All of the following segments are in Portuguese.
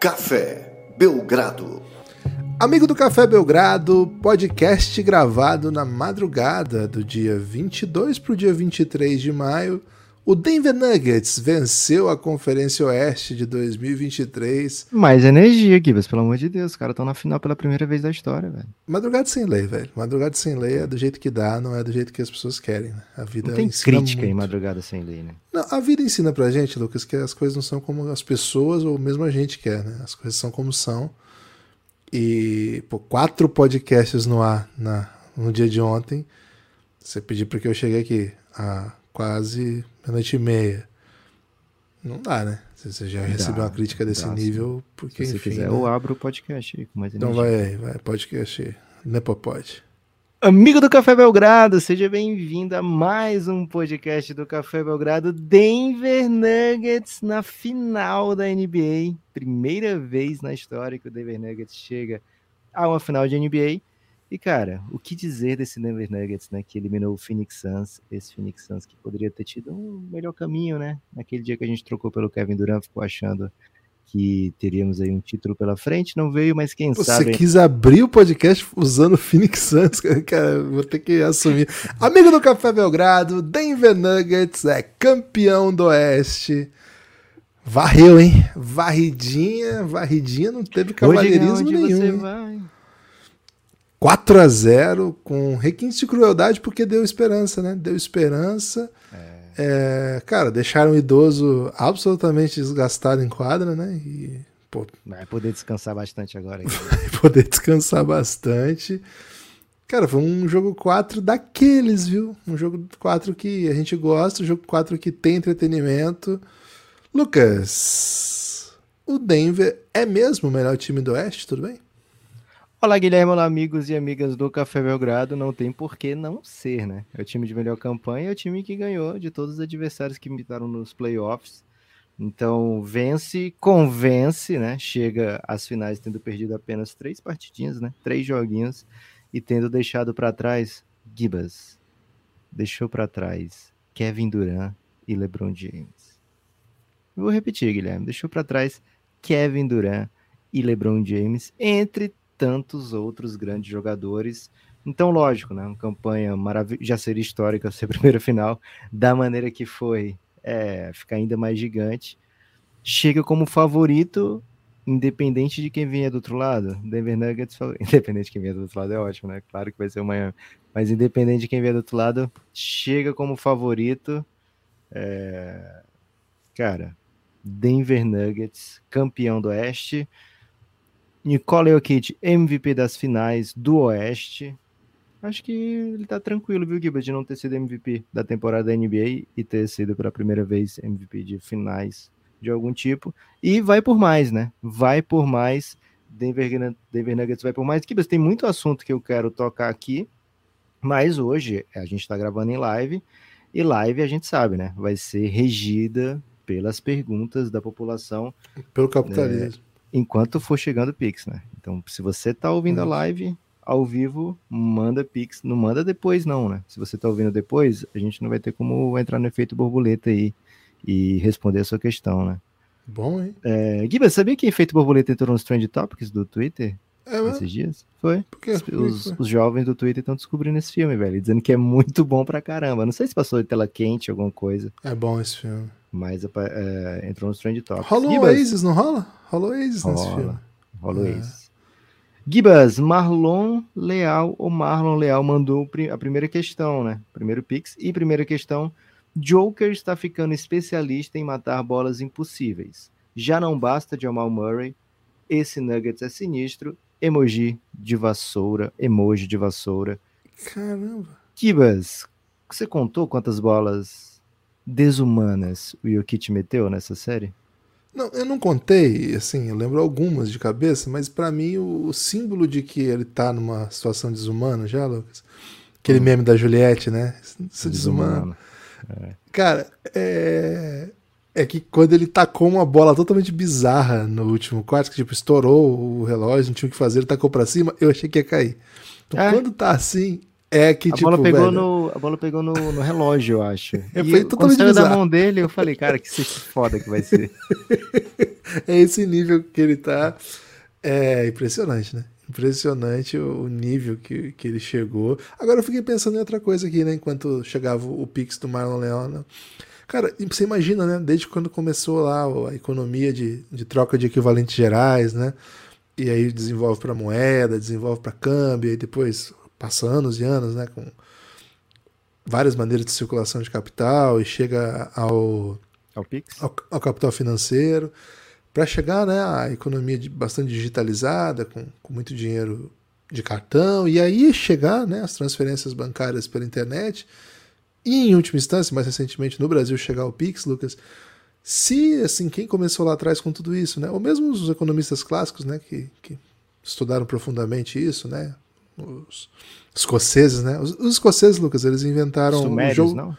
Café Belgrado. Amigo do Café Belgrado, podcast gravado na madrugada do dia 22 para o dia 23 de maio. O Denver Nuggets venceu a Conferência Oeste de 2023. Mais energia, Gibas, pelo amor de Deus. Os caras estão na final pela primeira vez da história, velho. Madrugada sem lei, velho. Madrugada sem lei é do jeito que dá, não é do jeito que as pessoas querem. Né? A vida não tem crítica muito. em madrugada sem lei, né? Não, a vida ensina pra gente, Lucas, que as coisas não são como as pessoas ou mesmo a gente quer, né? As coisas são como são. E, pô, quatro podcasts no ar na, no dia de ontem. Você pediu para que eu chegue aqui a quase meia-noite e meia. Não dá, né? Você já recebeu uma crítica desse dá, nível, porque Se enfim, quiser, né? eu abro o podcast aí com mais Então vai aí, vai, podcast aí. Nepopod. Amigo do Café Belgrado, seja bem-vindo a mais um podcast do Café Belgrado. Denver Nuggets na final da NBA. Primeira vez na história que o Denver Nuggets chega a uma final de NBA. E, cara, o que dizer desse Denver Nuggets, né? Que eliminou o Phoenix Suns, esse Phoenix Suns que poderia ter tido um melhor caminho, né? Naquele dia que a gente trocou pelo Kevin Durant, ficou achando que teríamos aí um título pela frente, não veio, mas quem Você sabe... Você quis abrir o podcast usando o Phoenix Suns, cara, vou ter que assumir. Amigo do Café Belgrado, Denver Nuggets é campeão do Oeste. Varreu, hein? Varridinha, varridinha, não teve cavalheirismo onde nenhum. Você vai? 4 a 0 com requinte de crueldade porque deu esperança, né? Deu esperança. É. É, cara, deixaram o idoso absolutamente desgastado em quadra, né? E, pô, vai poder descansar bastante agora. Vai poder descansar bastante. Cara, foi um jogo 4 daqueles, viu? Um jogo 4 que a gente gosta, um jogo 4 que tem entretenimento. Lucas, o Denver é mesmo o melhor time do Oeste, tudo bem? Olá, Guilherme, olá, amigos e amigas do Café Belgrado. Não tem por que não ser, né? É o time de melhor campanha, é o time que ganhou de todos os adversários que imitaram nos playoffs. Então, vence, convence, né? Chega às finais tendo perdido apenas três partidinhas, né? Três joguinhos e tendo deixado para trás Gibas. Deixou para trás Kevin Durant e LeBron James. Vou repetir, Guilherme. Deixou para trás Kevin Durant e LeBron James, entre tantos outros grandes jogadores. Então, lógico, né? Uma campanha maravilhosa, já seria histórica ser primeira final, da maneira que foi, é, ficar ainda mais gigante. Chega como favorito, independente de quem vier do outro lado. Denver Nuggets, independente de quem vier do outro lado é ótimo, né? Claro que vai ser o Miami, mas independente de quem vier do outro lado, chega como favorito. É... Cara, Denver Nuggets, campeão do Oeste. Nikola Jokic, MVP das finais do Oeste. Acho que ele tá tranquilo, viu, Giba, de não ter sido MVP da temporada da NBA e ter sido pela primeira vez MVP de finais de algum tipo. E vai por mais, né? Vai por mais. Denver, Denver Nuggets vai por mais. Gibas, tem muito assunto que eu quero tocar aqui, mas hoje a gente tá gravando em live e live a gente sabe, né? Vai ser regida pelas perguntas da população. Pelo capitalismo. É, enquanto for chegando o Pix, né? Então, se você tá ouvindo a live ao vivo, manda Pix. Não manda depois, não, né? Se você tá ouvindo depois, a gente não vai ter como entrar no efeito borboleta aí e responder a sua questão, né? Bom, hein? É, Giba, sabia que efeito borboleta entrou nos Trend Topics do Twitter? É, esses dias? Foi. Por quê? Os, os, jovens do Twitter estão descobrindo esse filme, velho. Dizendo que é muito bom pra caramba. Não sei se passou de tela quente, alguma coisa. É bom esse filme. Mas é, entrou nos Trend Topics. Rola o Oasis, não rola? O Oasis rola, nesse filme. Rola o Oasis. Gibas, Marlon Leal, ou Marlon Leal mandou a primeira questão, né? Primeiro Pix e primeira questão. Joker está ficando especialista em matar bolas impossíveis. Já não basta Jamal Murray. Esse Nuggets é sinistro. Emoji de vassoura. Emoji de vassoura. Caramba. Kibas, você contou quantas bolas desumanas o Jokic meteu nessa série? Não, eu não contei, assim, eu lembro algumas de cabeça, mas para mim o, o, símbolo de que ele tá numa situação desumana já, Lucas, aquele hum. meme da Juliette, né? Isso é desumano. desumano. É. Cara, é... é que quando ele tacou uma bola totalmente bizarra no último quarto, que tipo, estourou o relógio, não tinha o que fazer, ele tacou pra cima, eu achei que ia cair. Então é. quando tá assim, é que, a tipo, bola pegou velho... no A bola pegou no, no relógio, eu acho. É, foi e totalmente quando bizarro. da mão dele, eu falei, cara, que foda que vai ser. é esse nível que ele tá. É impressionante, né? Impressionante o nível que, que ele chegou. Agora eu fiquei pensando em outra coisa aqui, né? Enquanto chegava o Pix do Marlon Leona. Cara, você imagina, né? Desde quando começou lá a economia de, de troca de equivalentes gerais, né? E aí desenvolve para moeda, desenvolve para câmbio, e depois passa anos e anos, né? Com várias maneiras de circulação de capital e chega ao, ao, Pix? ao, ao capital financeiro para chegar né, à economia bastante digitalizada, com, com muito dinheiro de cartão, e aí chegar né, as transferências bancárias pela internet, e em última instância, mais recentemente no Brasil, chegar ao Pix, Lucas, se assim quem começou lá atrás com tudo isso, né, ou mesmo os economistas clássicos, né, que, que estudaram profundamente isso, né, os escoceses, né, os, os escoceses, Lucas, eles inventaram Sumérios, o jogo. não?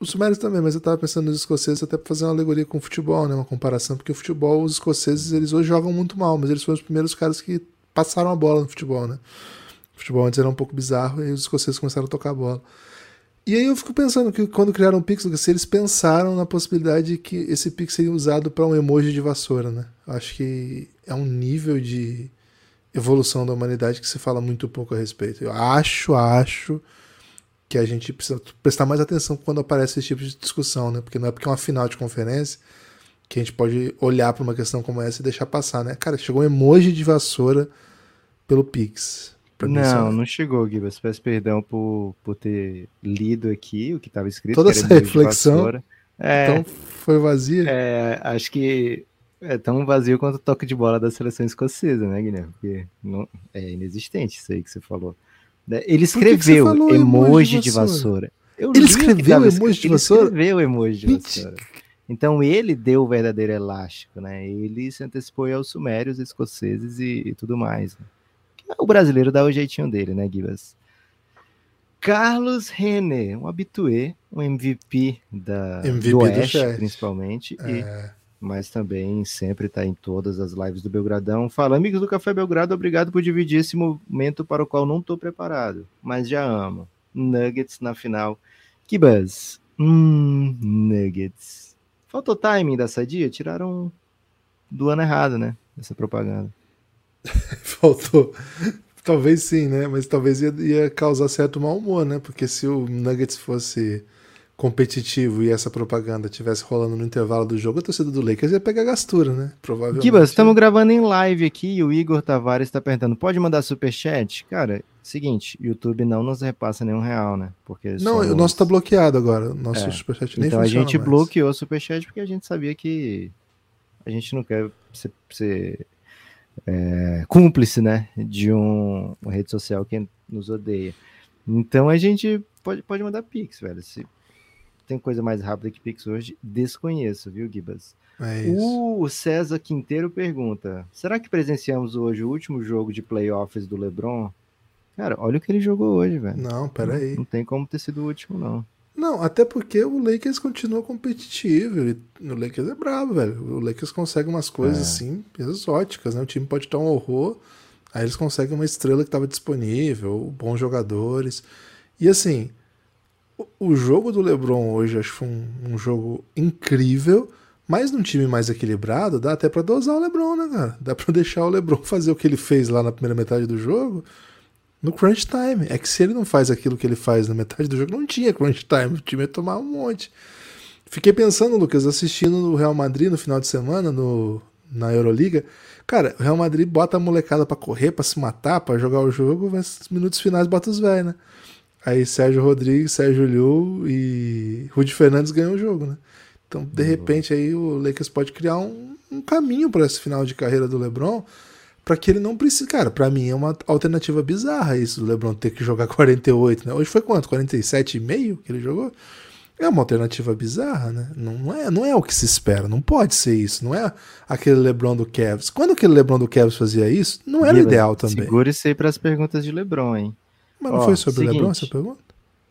Os sumérios também, mas eu tava pensando nos escoceses até para fazer uma alegoria com o futebol, né? Uma comparação, porque o futebol, os escoceses, eles hoje jogam muito mal, mas eles foram os primeiros caras que passaram a bola no futebol, né? O futebol antes era um pouco bizarro e os escoceses começaram a tocar a bola. E aí eu fico pensando que quando criaram o Pix, se eles pensaram na possibilidade de que esse Pix seria usado para um emoji de vassoura, né? Eu acho que é um nível de evolução da humanidade que se fala muito pouco a respeito. Eu acho, acho que a gente precisa prestar mais atenção quando aparece esse tipo de discussão, né? Porque não é porque é uma final de conferência que a gente pode olhar para uma questão como essa e deixar passar, né? Cara, chegou um emoji de vassoura pelo Pix. Não, não chegou, Gibas. Peço perdão por, por ter lido aqui o que estava escrito. Toda essa reflexão. É, então foi vazia? É, acho que é tão vazio quanto o toque de bola da seleção escocesa, né, Guilherme? Porque não, é inexistente isso aí que você falou. Né? Ele escreveu que emoji de vassoura. Eu ele escreveu emoji de vassoura? Ele escreveu emoji de vassoura. Então ele deu o verdadeiro elástico, né? Ele se antecipou aos sumérios, escoceses e, e tudo mais. Né? O brasileiro dá o jeitinho dele, né, Gibas? Carlos Renner, um habitué, um MVP da MVP do Oeste, do principalmente, é. e mas também sempre está em todas as lives do Belgradão. Fala, amigos do Café Belgrado, obrigado por dividir esse momento para o qual não estou preparado, mas já amo. Nuggets na final. Que buzz. Hum, Nuggets. Faltou timing da sadia? Tiraram do ano errado, né? Essa propaganda. Faltou. Talvez sim, né? Mas talvez ia, ia causar certo mau humor, né? Porque se o Nuggets fosse competitivo e essa propaganda tivesse rolando no intervalo do jogo, a torcida do Lakers ia pegar gastura, né? Provavelmente. Kibas, estamos gravando em live aqui e o Igor Tavares está perguntando: pode mandar superchat? Cara, seguinte, YouTube não nos repassa nenhum real, né? Porque não, somos... o nosso tá bloqueado agora. O nosso é. superchat nem Então a gente mais. bloqueou o superchat porque a gente sabia que a gente não quer ser, ser é, cúmplice, né? De um, uma rede social que nos odeia. Então a gente pode, pode mandar Pix, velho. Se tem coisa mais rápida que Pix hoje? Desconheço, viu, Gibas? É o César Quinteiro pergunta: será que presenciamos hoje o último jogo de playoffs do LeBron? Cara, olha o que ele jogou hoje, velho. Não, peraí. Não, não tem como ter sido o último, não. Não, até porque o Lakers continua competitivo. o Lakers é brabo, velho. O Lakers consegue umas coisas é. assim exóticas, né? O time pode estar um horror. Aí eles conseguem uma estrela que estava disponível, bons jogadores. E assim, o jogo do LeBron hoje acho que foi um, um, jogo incrível, mas num time mais equilibrado dá até para dosar o LeBron, né, cara? Dá para deixar o LeBron fazer o que ele fez lá na primeira metade do jogo no crunch time. É que se ele não faz aquilo que ele faz na metade do jogo, não tinha crunch time, o time ia tomar um monte. Fiquei pensando, Lucas, assistindo o Real Madrid no final de semana no, na Euroliga. Cara, o Real Madrid bota a molecada para correr, para se matar, para jogar o jogo, mas nos minutos finais bota os velhos, né? Aí Sérgio Rodrigues, Sérgio Liu e Rudy Fernandes ganham o jogo, né? Então, de uhum. repente, aí o Lakers pode criar um, um caminho para esse final de carreira do LeBron, para que ele não precise. Cara, para mim é uma alternativa bizarra isso do LeBron ter que jogar 48, né? Hoje foi quanto? 47,5 que ele jogou? É uma alternativa bizarra, né? Não é, não é o que se espera, não pode ser isso, não é aquele LeBron do Cavs. Quando aquele LeBron do Cavs fazia isso, não era ideal também. Segure-se aí para as perguntas de LeBron, hein? Mas não Ó, foi sobre seguinte, o LeBron essa pergunta?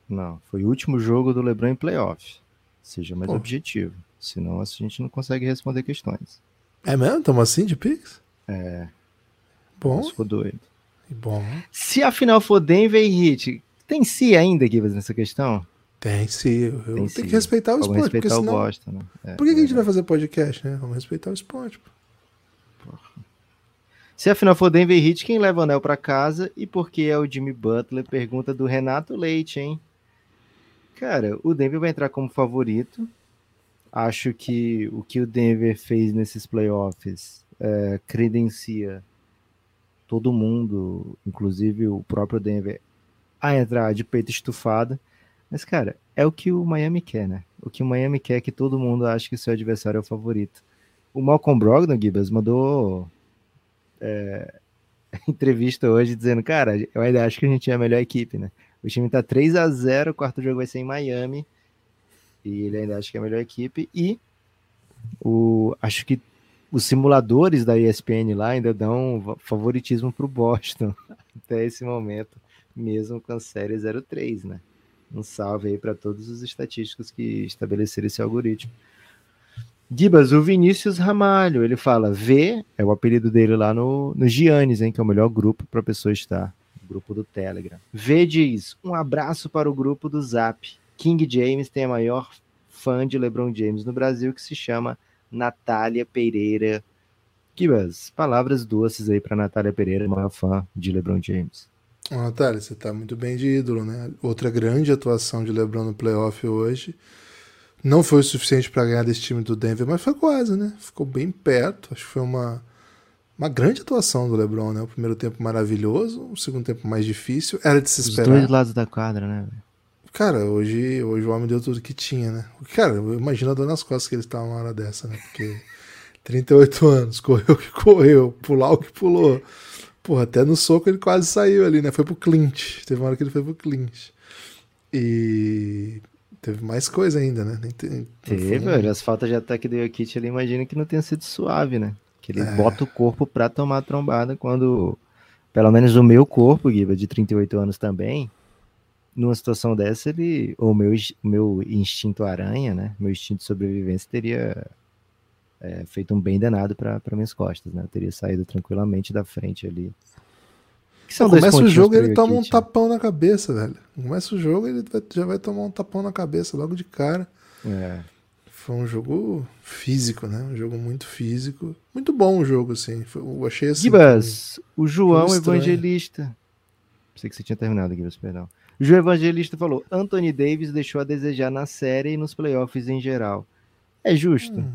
Não, foi o último jogo do LeBron em playoffs. Seja mais Pô. objetivo. Senão a gente não consegue responder questões. É mesmo? Estamos assim de Pix? É. Bom. Ficou doido. Bom. Se a final for Denver e Heat, tem si ainda, Givas, nessa questão? Tem sim, eu Tem tenho sim. que respeitar o Vamos esporte, porque respeitar o senão... Boston, né? É, Por que, que a gente é. vai fazer podcast, né? Vamos respeitar o esporte. pô. Se a final for Denver Heat, quem leva o anel pra casa e por que é o Jimmy Butler? Pergunta do Renato Leite, hein? Cara, o Denver vai entrar como favorito. Acho que o que o Denver fez nesses playoffs é, credencia todo mundo, inclusive o próprio Denver, a entrar de peito estufado. Mas, cara, é o que o Miami quer, né? O que o Miami quer é que todo mundo ache que o seu adversário é o favorito. O Malcolm Brogdon, Gibas, mandou é, entrevista hoje dizendo, cara, eu ainda acho que a gente é a melhor equipe, né? O time tá 3 a 0 o quarto jogo vai ser em Miami. E ele ainda acha que é a melhor equipe. E o, acho que os simuladores da ESPN lá ainda dão favoritismo pro Boston até esse momento, mesmo com a série 03, né? Um salve aí para todos os estatísticos que estabeleceram esse algoritmo. Gibas, o Vinícius Ramalho, ele fala, V é o apelido dele lá no, no Giannis, hein, que é o melhor grupo para pessoa estar, o grupo do Telegram. V diz, um abraço para o grupo do Zap. King James tem a maior fã de LeBron James no Brasil, que se chama Natália Pereira. Gibas, palavras doces aí para Natália Pereira, maior fã de LeBron James. Natália, você tá muito bem de ídolo, né? Outra grande atuação de LeBron no playoff hoje. Não foi o suficiente para ganhar desse time do Denver, mas foi quase, né? Ficou bem perto. Acho que foi uma, uma grande atuação do LeBron, né? O primeiro tempo maravilhoso, o segundo tempo mais difícil. Era de se Os esperar. dois lados da quadra, né? Cara, hoje, hoje o homem deu tudo que tinha, né? Cara, eu imagino a dor nas costas que ele estava uma hora dessa, né? Porque 38 anos, correu o que correu, pular o que pulou. Porra, até no soco ele quase saiu ali, né? Foi pro clinch. Teve uma hora que ele foi pro clinch. E teve mais coisa ainda, né? Tem- Teve, velho. As faltas de ataque do Jokic ele imagina que não tenha sido suave, né? Que ele É. bota o corpo pra tomar a trombada quando. Pelo menos o meu corpo, Guiba, de 38 anos também, numa situação dessa, ele. Ou o meu, meu instinto aranha, né? Meu instinto de sobrevivência teria é, feito um bem danado pra minhas costas, né? Eu teria saído tranquilamente da frente ali. Que são Começa o jogo pro ele toma um tapão na cabeça, velho. Começa o jogo ele vai- já vai tomar um tapão na cabeça logo de cara. É. Foi um jogo físico, né? Um jogo muito físico. Muito bom o jogo, assim. Foi- eu achei assim. Gibas, o João. Evangelista. Pensei que você tinha terminado, Gibas, perdão. O João Evangelista falou: Anthony Davis deixou a desejar na série e nos playoffs em geral. É justo? Hum.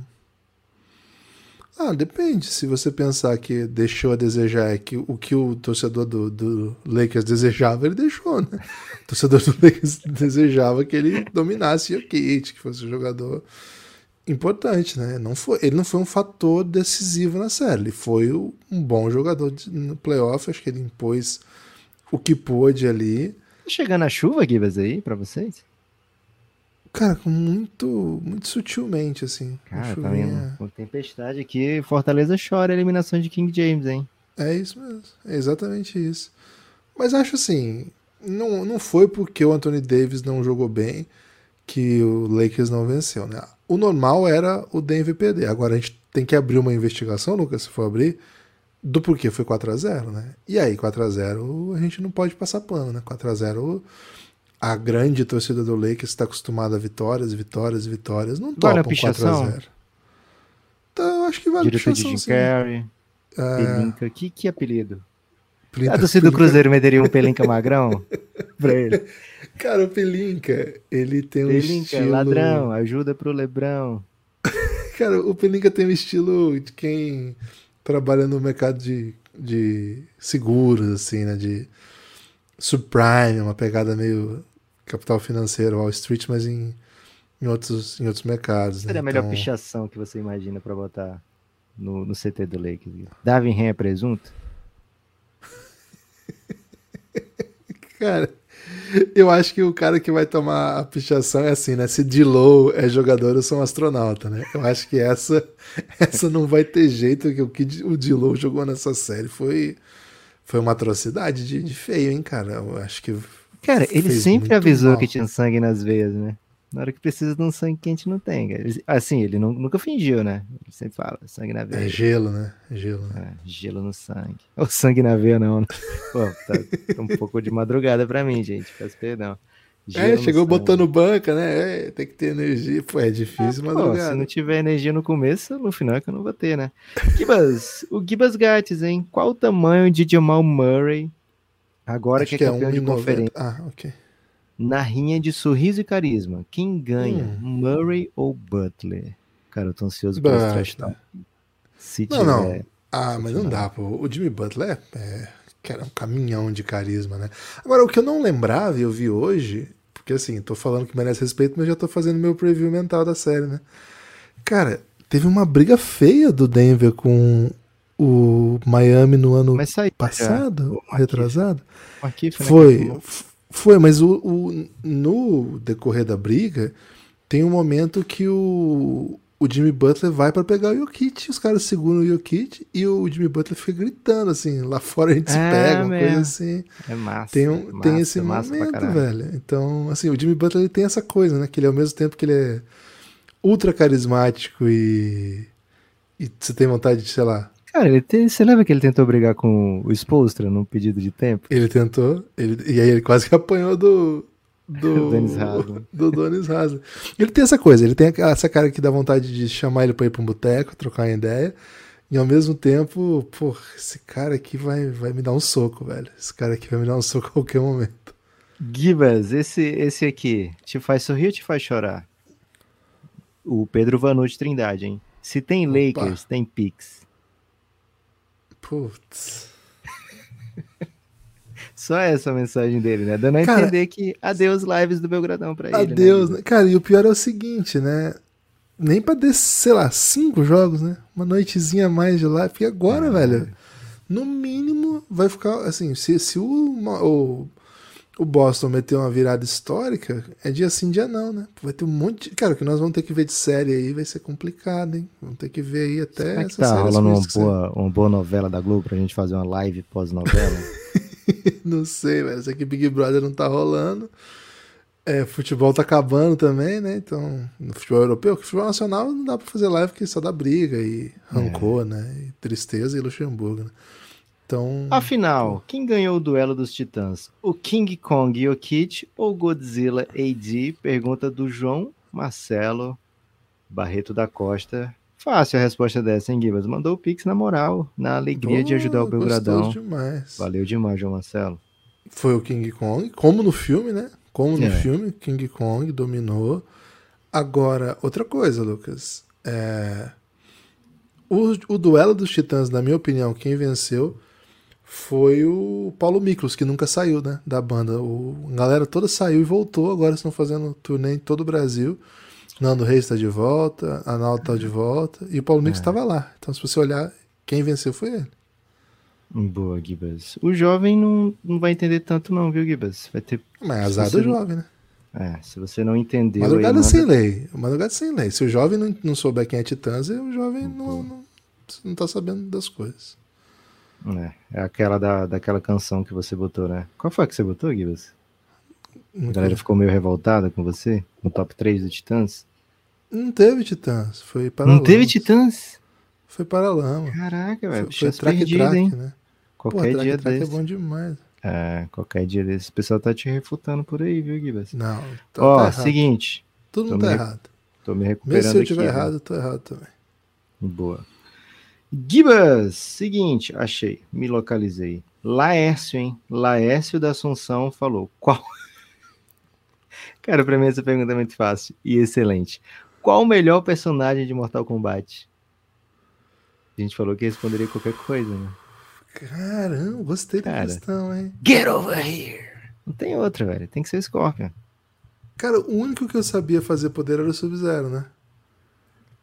Ah, depende. Se você pensar que deixou a desejar é que o que o torcedor do, do Lakers desejava, ele deixou, né? O torcedor do Lakers desejava que ele dominasse o Jokic, que fosse um jogador importante, né? Não foi, ele não foi um fator decisivo na série. Ele foi um bom jogador de- no playoff. Acho que ele impôs o que pôde ali. Tá chegando a chuva, Gibas, aí, pra vocês? Cara, muito, muito sutilmente, assim. Cara, tá vendo? Com tempestade aqui, Fortaleza chora a eliminação de King James, hein? É isso mesmo, é exatamente isso. Mas acho assim, não, não foi porque o Anthony Davis não jogou bem que o Lakers não venceu, né? O normal era o Denver perder. Agora a gente tem que abrir uma investigação, Lucas, se for abrir, do porquê foi 4 a 0 né? E aí, 4 a 0 a gente não pode passar pano, né? 4 a 0 a grande torcida do Lakers está acostumada a vitórias, vitórias, vitórias. Não Vale a topam 4 a pichação? 0 Então, eu acho que vale a Diretor de pichação, Jim. Carrey, É, Pelinca. Que, que apelido? Pelinca- A torcida do Cruzeiro meteria um Pelinca magrão pra ele. Cara, o Pelinca, ele tem um Pelinca, estilo. ladrão, ajuda pro Lebrão. Cara, o Pelinca tem um estilo de quem trabalha no mercado de, de seguros, assim, né? De subprime, uma pegada meio capital financeiro, Wall Street, mas em, em, outros, em outros mercados. Seria né? a melhor Então, pichação que você imagina pra botar no, no CT do Lakers. Darwin Ren é presunto? Cara, eu acho que o cara que vai tomar a pichação é assim, né? Se D-Low é jogador, eu sou um astronauta, né? Eu acho que essa, essa não vai ter jeito, porque o que o D-Low jogou nessa série foi, foi uma atrocidade de, de feio, hein, cara? Eu acho que. Cara, ele fez sempre avisou mal. que tinha sangue nas veias, né? Na hora que precisa de um sangue quente, não tem. cara. Assim, ele nu- nunca fingiu, né? Ele sempre fala, sangue na É veia. gelo, né? É gelo. Né? É, gelo no sangue. Ou sangue na veia, não, né? Pô, tá, tá um pouco de madrugada pra mim, gente. Peço perdão. é, chegou botando banca, né? É, tem que ter energia. Pô, é difícil, mas. Pô, se não tiver energia no começo, no final é que eu não vou ter, né? Gibas, o Gibas Gates, hein? Qual o tamanho de Jamal Murray agora que é, que é campeão é de conferência? Ah, ok. Na rinha de sorriso e carisma, quem ganha? Hum. Murray ou Butler? Cara, eu tô ansioso por esse trash. Se não, tiver... não. Ah, mas não dá, pô. O Jimmy Butler é, é que era um caminhão de carisma, né? Agora, o que eu não lembrava e eu vi hoje, porque assim, tô falando que merece respeito, mas já tô fazendo meu preview mental da série, né? Cara, teve uma briga feia do Denver com o Miami no ano passado, já. retrasado. foi, foi, mas o, o, no decorrer da briga, tem um momento que o, o Jimmy Butler vai para pegar o Jokic, os caras seguram o Jokic e o Jimmy Butler fica gritando assim, lá fora a gente é, se pega, uma coisa assim. É massa. Tem, um, massa, tem esse é momento, velho. Então, assim, o Jimmy Butler ele tem essa coisa, né, que ele ao mesmo tempo que ele é ultra carismático e e você tem vontade de, sei lá, Cara, ele tem, você lembra que ele tentou brigar com o Spolstra num pedido de tempo? Ele tentou, ele, e aí ele quase que apanhou do, do Haslam. Do Dennis Haslam. Ele tem essa coisa, ele tem essa cara que dá vontade de chamar ele pra ir pra um boteco, trocar uma ideia. E ao mesmo tempo, pô, esse cara aqui vai, vai me dar um soco, velho. Esse cara aqui vai me dar um soco a qualquer momento. Gibas, esse, esse aqui, te faz sorrir ou te faz chorar? O Pedro Vanucci Trindade, hein? Se tem Opa. Lakers, tem Pix. Putz. Só essa mensagem dele, né? Dando a cara, entender que adeus lives do Belgradão pra ele. Né, adeus, né? Cara, e o pior é o seguinte, né? Nem pra descer, sei lá, cinco jogos, né? Uma noitezinha a mais de live. Porque agora, ah, velho, no mínimo vai ficar assim, se, se o, o, o Boston meter uma virada histórica, é dia sim, dia não, né? Vai ter um monte de. Cara, o que nós vamos ter que ver de série aí vai ser complicado, hein? Vamos ter que ver aí até. Será que tá rolando uma boa, uma boa novela da Globo pra gente fazer uma live pós-novela? não sei, velho. Isso aqui Big Brother não tá rolando. É, futebol tá acabando também, né? Então, no futebol europeu, que futebol nacional não dá pra fazer live que só dá briga e rancor, é. né? E tristeza e Luxemburgo, né? Então. Afinal, quem ganhou o duelo dos titãs? O King Kong Jokic ou Godzilla AD? Pergunta do João Marcelo Barreto da Costa, Fácil a resposta dessa, hein, Gibas? Mandou o Pix na moral, na alegria oh, de ajudar o Belgradão. demais. Valeu demais, João Marcelo. Foi o King Kong, como no filme, né? Como no é. filme, King Kong dominou. Agora, outra coisa, Lucas. É... O, o duelo dos titãs, na minha opinião, quem venceu foi o Paulo Miklos, que nunca saiu né, da banda. O, a galera toda saiu e voltou, agora estão fazendo turnê em todo o Brasil. Nando Reis está de volta, Arnaldo está de volta e o Paulo Mix estava é. lá. Então, se você olhar, quem venceu foi ele. Boa, Gibas. O jovem não, não vai entender tanto, não, viu, Gibas? Vai ter. Mas azar do jovem, né? É, se você não entendeu. Madrugada manda... sem lei. Madrugada sem lei. Se o jovem não, não souber quem é Titãs, o jovem não, não, não tá sabendo das coisas. É, é aquela da, daquela canção que você botou, né? Qual foi a que você botou, Gibas? A galera ficou meio revoltada com você no top 3 do Titãs? Não teve Titãs, foi para Não teve Titãs? Foi para Lama. Caraca, velho. Foi, foi track perdida, track, hein? né? Qualquer Pô, dia track é desse. é bom demais. É, qualquer dia desse. O pessoal tá te refutando por aí, viu, Gibas? Não. Tá, Ó, tá seguinte. Tudo não tá me, errado. Tô me recuperando Mesmo se eu estiver errado, eu tô errado também. Boa. Gibas, seguinte, achei, me localizei. Laércio, hein? Laércio da Assunção falou: qual Cara, pra mim essa pergunta é muito fácil e excelente. Qual o melhor personagem de Mortal Kombat? A gente falou que responderia qualquer coisa, né? Caramba, gostei da Cara, questão, hein? Get over here! Não tem outra, velho. Tem que ser o Scorpion. Cara, o único que eu sabia fazer poder era o Sub-Zero, né?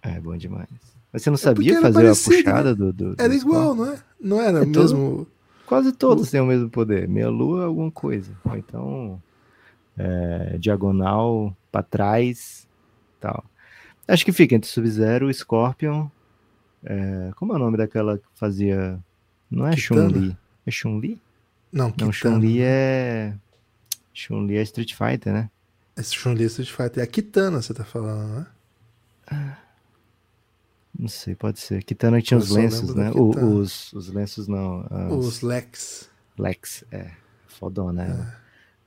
É, bom demais. Mas você não é sabia fazer a puxada né? do, do, Era igual, não é? Não era é mesmo. Todo, quase todos têm o mesmo poder. Meia lua, alguma coisa. Ou então é, diagonal para trás, tal. Acho que fica entre Sub-Zero, Scorpion. É, como é o nome daquela que fazia? Não é Chun-Li? É Chun-Li? Não, Não Chun-Li é. Chun-Li é Street Fighter, né? Esse Chun-Li é Street Fighter. É a Kitana, você tá falando, né? Não sei, pode ser. Kitana tinha os lenços, né? O, os, os lenços não. Os, os Lex. Lex, é. Fodona, né? É.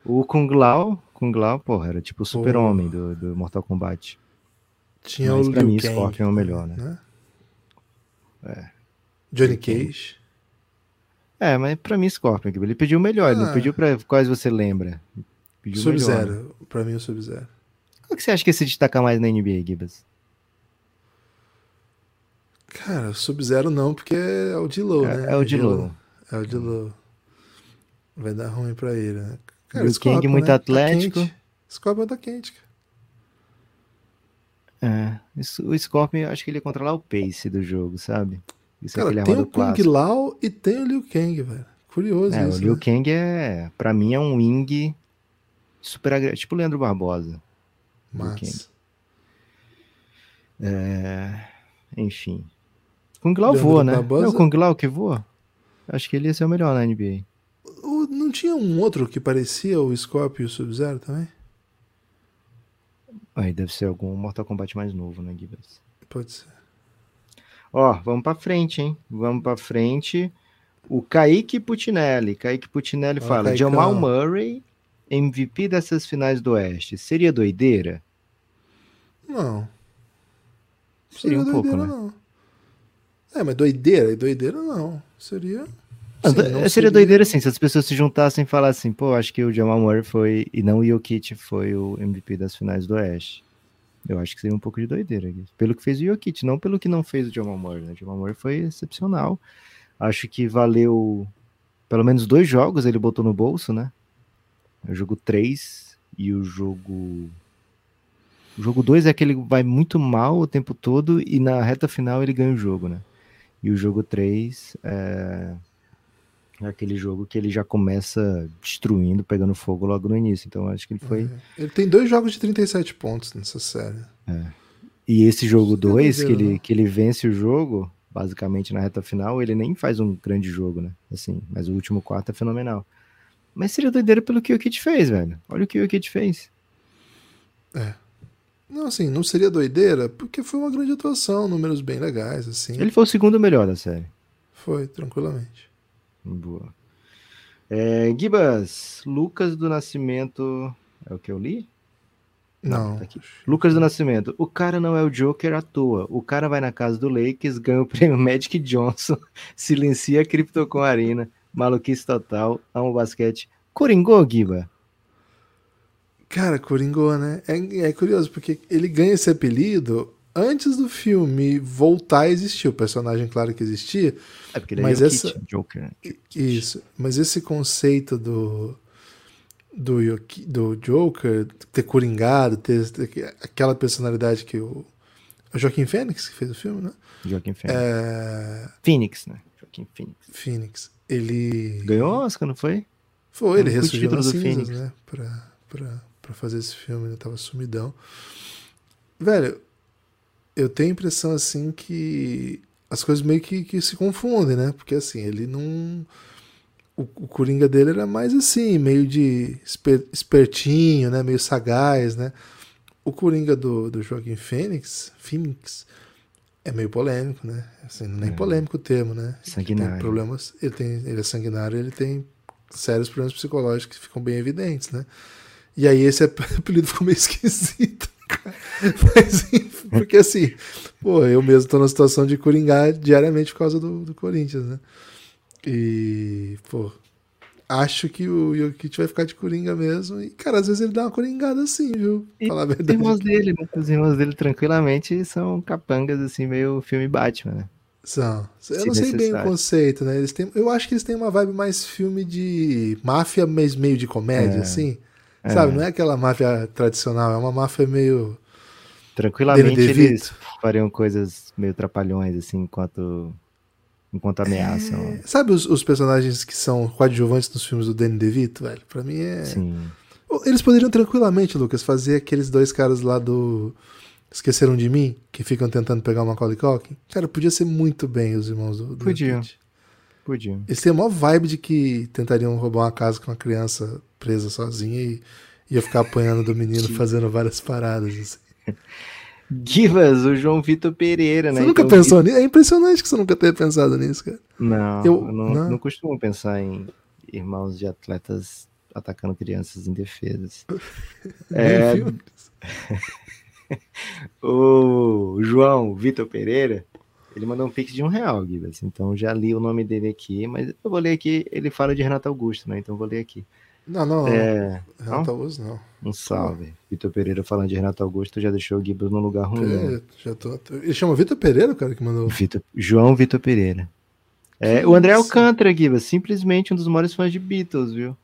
O Kung Lao, Kung Lao, porra, era tipo o super-homem do, do Mortal Kombat. Tinha Mas o pra Liu mim, Kang, Scorpion é o melhor, né? É. Johnny. Cage. É, mas pra mim, Scorpion, ele pediu o melhor, ele não Ah. pediu pra quais você lembra. Pediu o melhor. né? Sub-Zero. Pra mim, o Sub-Zero. Qual que você acha que se destaca mais na NBA, Gibas? Cara, o Sub-Zero não, porque é o Dilow, É- né? é o Dilow. É o Dilow. Vai dar ruim pra ele, né? Liu Scorpion, Kang muito né? atlético. Tá. Scorpion tá quente, cara. É, isso- o Scorpion, acho que ele ia controlar o pace do jogo, sabe? Isso é Cara, aquele tem o Kung clássico. Lao e tem o Liu Kang, velho. Curioso É, o isso, Liu né? Kang é, pra mim, é um wing super agressivo, tipo o Leandro Barbosa. Mas... Enfim. Kung Lao voa, né? Barbosa- Não é o Kung Lao que voa? Acho que ele ia ser o melhor na NBA. O- Não tinha um outro que parecia o Scorpion e o Sub-Zero também? Aí deve ser algum Mortal Kombat mais novo, né, Gibas? Pode ser. Ó, vamos pra frente, hein? Vamos pra frente. O Kaique Putinelli. Kaique Putinelli fala: Caicão. Jamal Murray, MVP dessas finais do Oeste. Seria doideira? Não. Seria um pouco, né? não. É, mas doideira doideira não. Seria. Sim, do- não seria, doideira assim, se as pessoas se juntassem e falassem, pô, acho que o Jamal Murray foi, e não o Jokic foi o MVP das finais do Oeste. Eu acho que seria um pouco de doideira. Pelo que fez o Jokic, não pelo que não fez o Jamal Murray. Né? O Jamal Murray foi excepcional. Acho que valeu pelo menos dois jogos ele botou no bolso, né? O jogo 3 e o jogo. O jogo 2 é aquele que vai muito mal o tempo todo e na reta final ele ganha o jogo, né? E o jogo 3 é é aquele jogo que ele já começa destruindo, pegando fogo logo no início. Então acho que ele foi. Ele tem dois jogos de 37 pontos nessa série. E esse jogo Isso não é 2, que ele, não. que ele vence o jogo, basicamente na reta final, ele nem faz um grande jogo, né? Assim, mas o último quarto é fenomenal. Mas seria doideira pelo que o Kit fez, velho. Olha o que o Kit fez. Não, assim, não seria doideira, porque foi uma grande atuação, números bem legais, assim. Ele foi o segundo melhor da série. Foi, tranquilamente. Boa. É, Gibas, Lucas do Nascimento. É o que eu li? Não. tá. Lucas do Nascimento. O cara não é o Joker à toa. O cara vai na casa do Lakers, ganha o prêmio Magic Johnson, silencia a Crypto com Arena, maluquice total, ama o basquete. Coringou, Giba? Cara, Coringou, né? É, é curioso, porque ele ganha esse apelido antes do filme voltar a existir. O personagem, claro que existia. É porque ele Mas é essa- Jokic, Joker. né? Isso. Mas esse conceito do. Do, Yoki- do Joker ter coringado, ter, ter aquela personalidade que o. O Joaquim Fênix que fez o filme, né? Joaquim Phoenix. É, Phoenix, né? Joaquim Phoenix. Phoenix. Ele. Ganhou Oscar, não foi? Foi, ele o ressurgiu nas do cinzas, Phoenix. né? Pra, pra, pra fazer esse filme, ele tava sumidão. Velho, eu tenho a impressão, assim, que as coisas meio que, que se confundem, né? Porque, assim, ele não... O, o Coringa dele era mais assim, meio de esper- espertinho, né? Meio sagaz, né? O Coringa do, do Joaquim Fênix, Phoenix, é meio polêmico, né? Assim, nem É. polêmico o termo, né? Ele Sanguinário. Tem problemas, ele, tem, ele é sanguinário, ele tem sérios problemas psicológicos que ficam bem evidentes, né? E aí esse apelido ficou meio esquisito. cara. Mas, porque assim, pô, eu mesmo tô na situação de coringar diariamente por causa do, do Corinthians, né? E, pô, acho que o Jokic vai ficar de coringa mesmo. E, cara, às vezes ele dá uma coringada assim, viu? E Falar a Os verdade. irmãos dele, né? Os irmãos dele tranquilamente são capangas, assim, meio filme Batman, né? São. Eu Se não sei bem o necessário. conceito, né? Eles têm, eu acho que eles têm uma vibe mais filme de máfia, mas meio de comédia, É. assim. É. Sabe? Não é aquela máfia tradicional, é uma máfia meio. Tranquilamente eles fariam coisas meio trapalhões, assim, enquanto, enquanto ameaçam. É, Sabe os, os personagens que são coadjuvantes nos filmes do Danny DeVito, velho? Pra mim é. Sim. Eles poderiam tranquilamente, Lucas, fazer aqueles dois caras lá do. Esqueceram de mim, que ficam tentando pegar o Macaulay Culkin. Cara, podia ser muito bem os irmãos do, do Podiam. Jokic. Podiam. Eles têm a maior vibe de que tentariam roubar uma casa com uma criança presa sozinha e ia ficar apanhando do menino fazendo várias paradas. assim. Givas, o João Vitor Pereira, né? Você nunca Então, pensou nisso? É impressionante que você nunca tenha pensado nisso, cara. Não, Eu- eu não, não. não costumo pensar em irmãos de atletas atacando crianças indefesas. É... o João Vitor Pereira, ele mandou um pix de um real, Guilherme. Então já li o nome dele aqui, mas eu vou ler aqui. Ele fala de Renato Augusto, né? Então vou ler aqui. Não, não. É... Renato Augusto, não. Um salve. Vitor Pereira falando de Renato Augusto já deixou o Gibbs no lugar ruim. Né? É, já tô... Ele chama Vitor Pereira, o cara que mandou. Vitor... João Vitor Pereira. É, o André Alcântara, Gibbs, simplesmente um dos maiores fãs de Beatles, viu?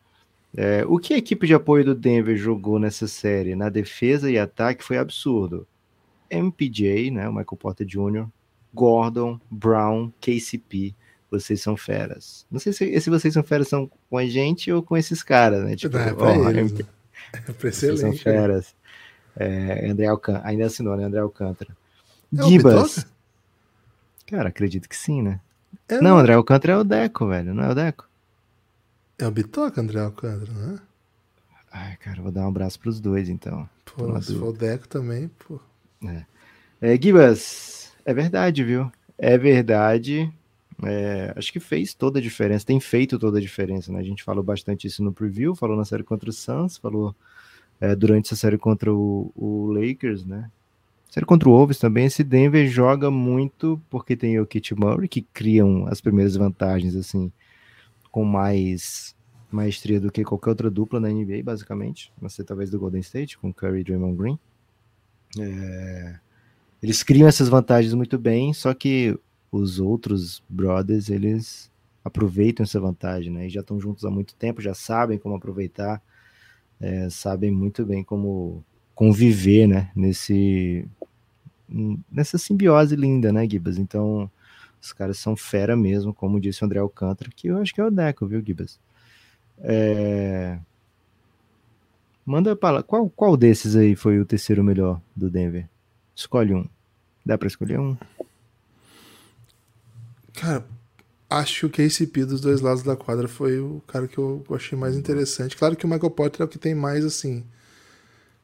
É, o que a equipe de apoio do Denver jogou nessa série na defesa e ataque foi absurdo. MPJ, né, o Michael Porter Jr., Gordon, Brown, KCP, vocês são feras. Não sei se, se vocês são feras são com a gente ou com esses caras, né? Tipo, é, pra oh, eles, né? é pra excelente, são né? feras. É, André Alcântara, ainda assinou, né? André Alcântara. É Gibas. Cara, acredito que sim, né? É não, André Alcântara é o Deco, velho, não é o Deco? É o Bitoca, André Alcântara, né? Ai, cara, vou dar um abraço pros dois, então. Pô, se for o Deco também, pô. É. é Gibas, é verdade, viu? É verdade. É, acho que fez toda a diferença, tem feito toda a diferença, né? A gente falou bastante isso no preview, falou na série contra o Suns, falou é, durante essa série contra o, o Lakers, né? Série contra o Wolves também, esse Denver joga muito porque tem o Kit Murray, que criam as primeiras vantagens, assim, com mais maestria do que qualquer outra dupla na NBA, basicamente. Não talvez do Golden State, com Curry e Draymond Green. É... Eles criam essas vantagens muito bem, só que os outros brothers, eles aproveitam essa vantagem, né? E já estão juntos há muito tempo, já sabem como aproveitar, é, sabem muito bem como conviver, né? Nesse, nessa simbiose linda, né, Gibas? Então, os caras são fera mesmo, como disse o André Alcântara, que eu acho que é o Deco, viu, Gibas? É... Manda para qual, qual desses aí foi o terceiro melhor do Denver? Escolhe um. Dá para escolher um? Cara, acho que o KCP dos dois lados da quadra foi o cara que eu achei mais interessante. Claro que o Michael Porter é o que tem mais, assim,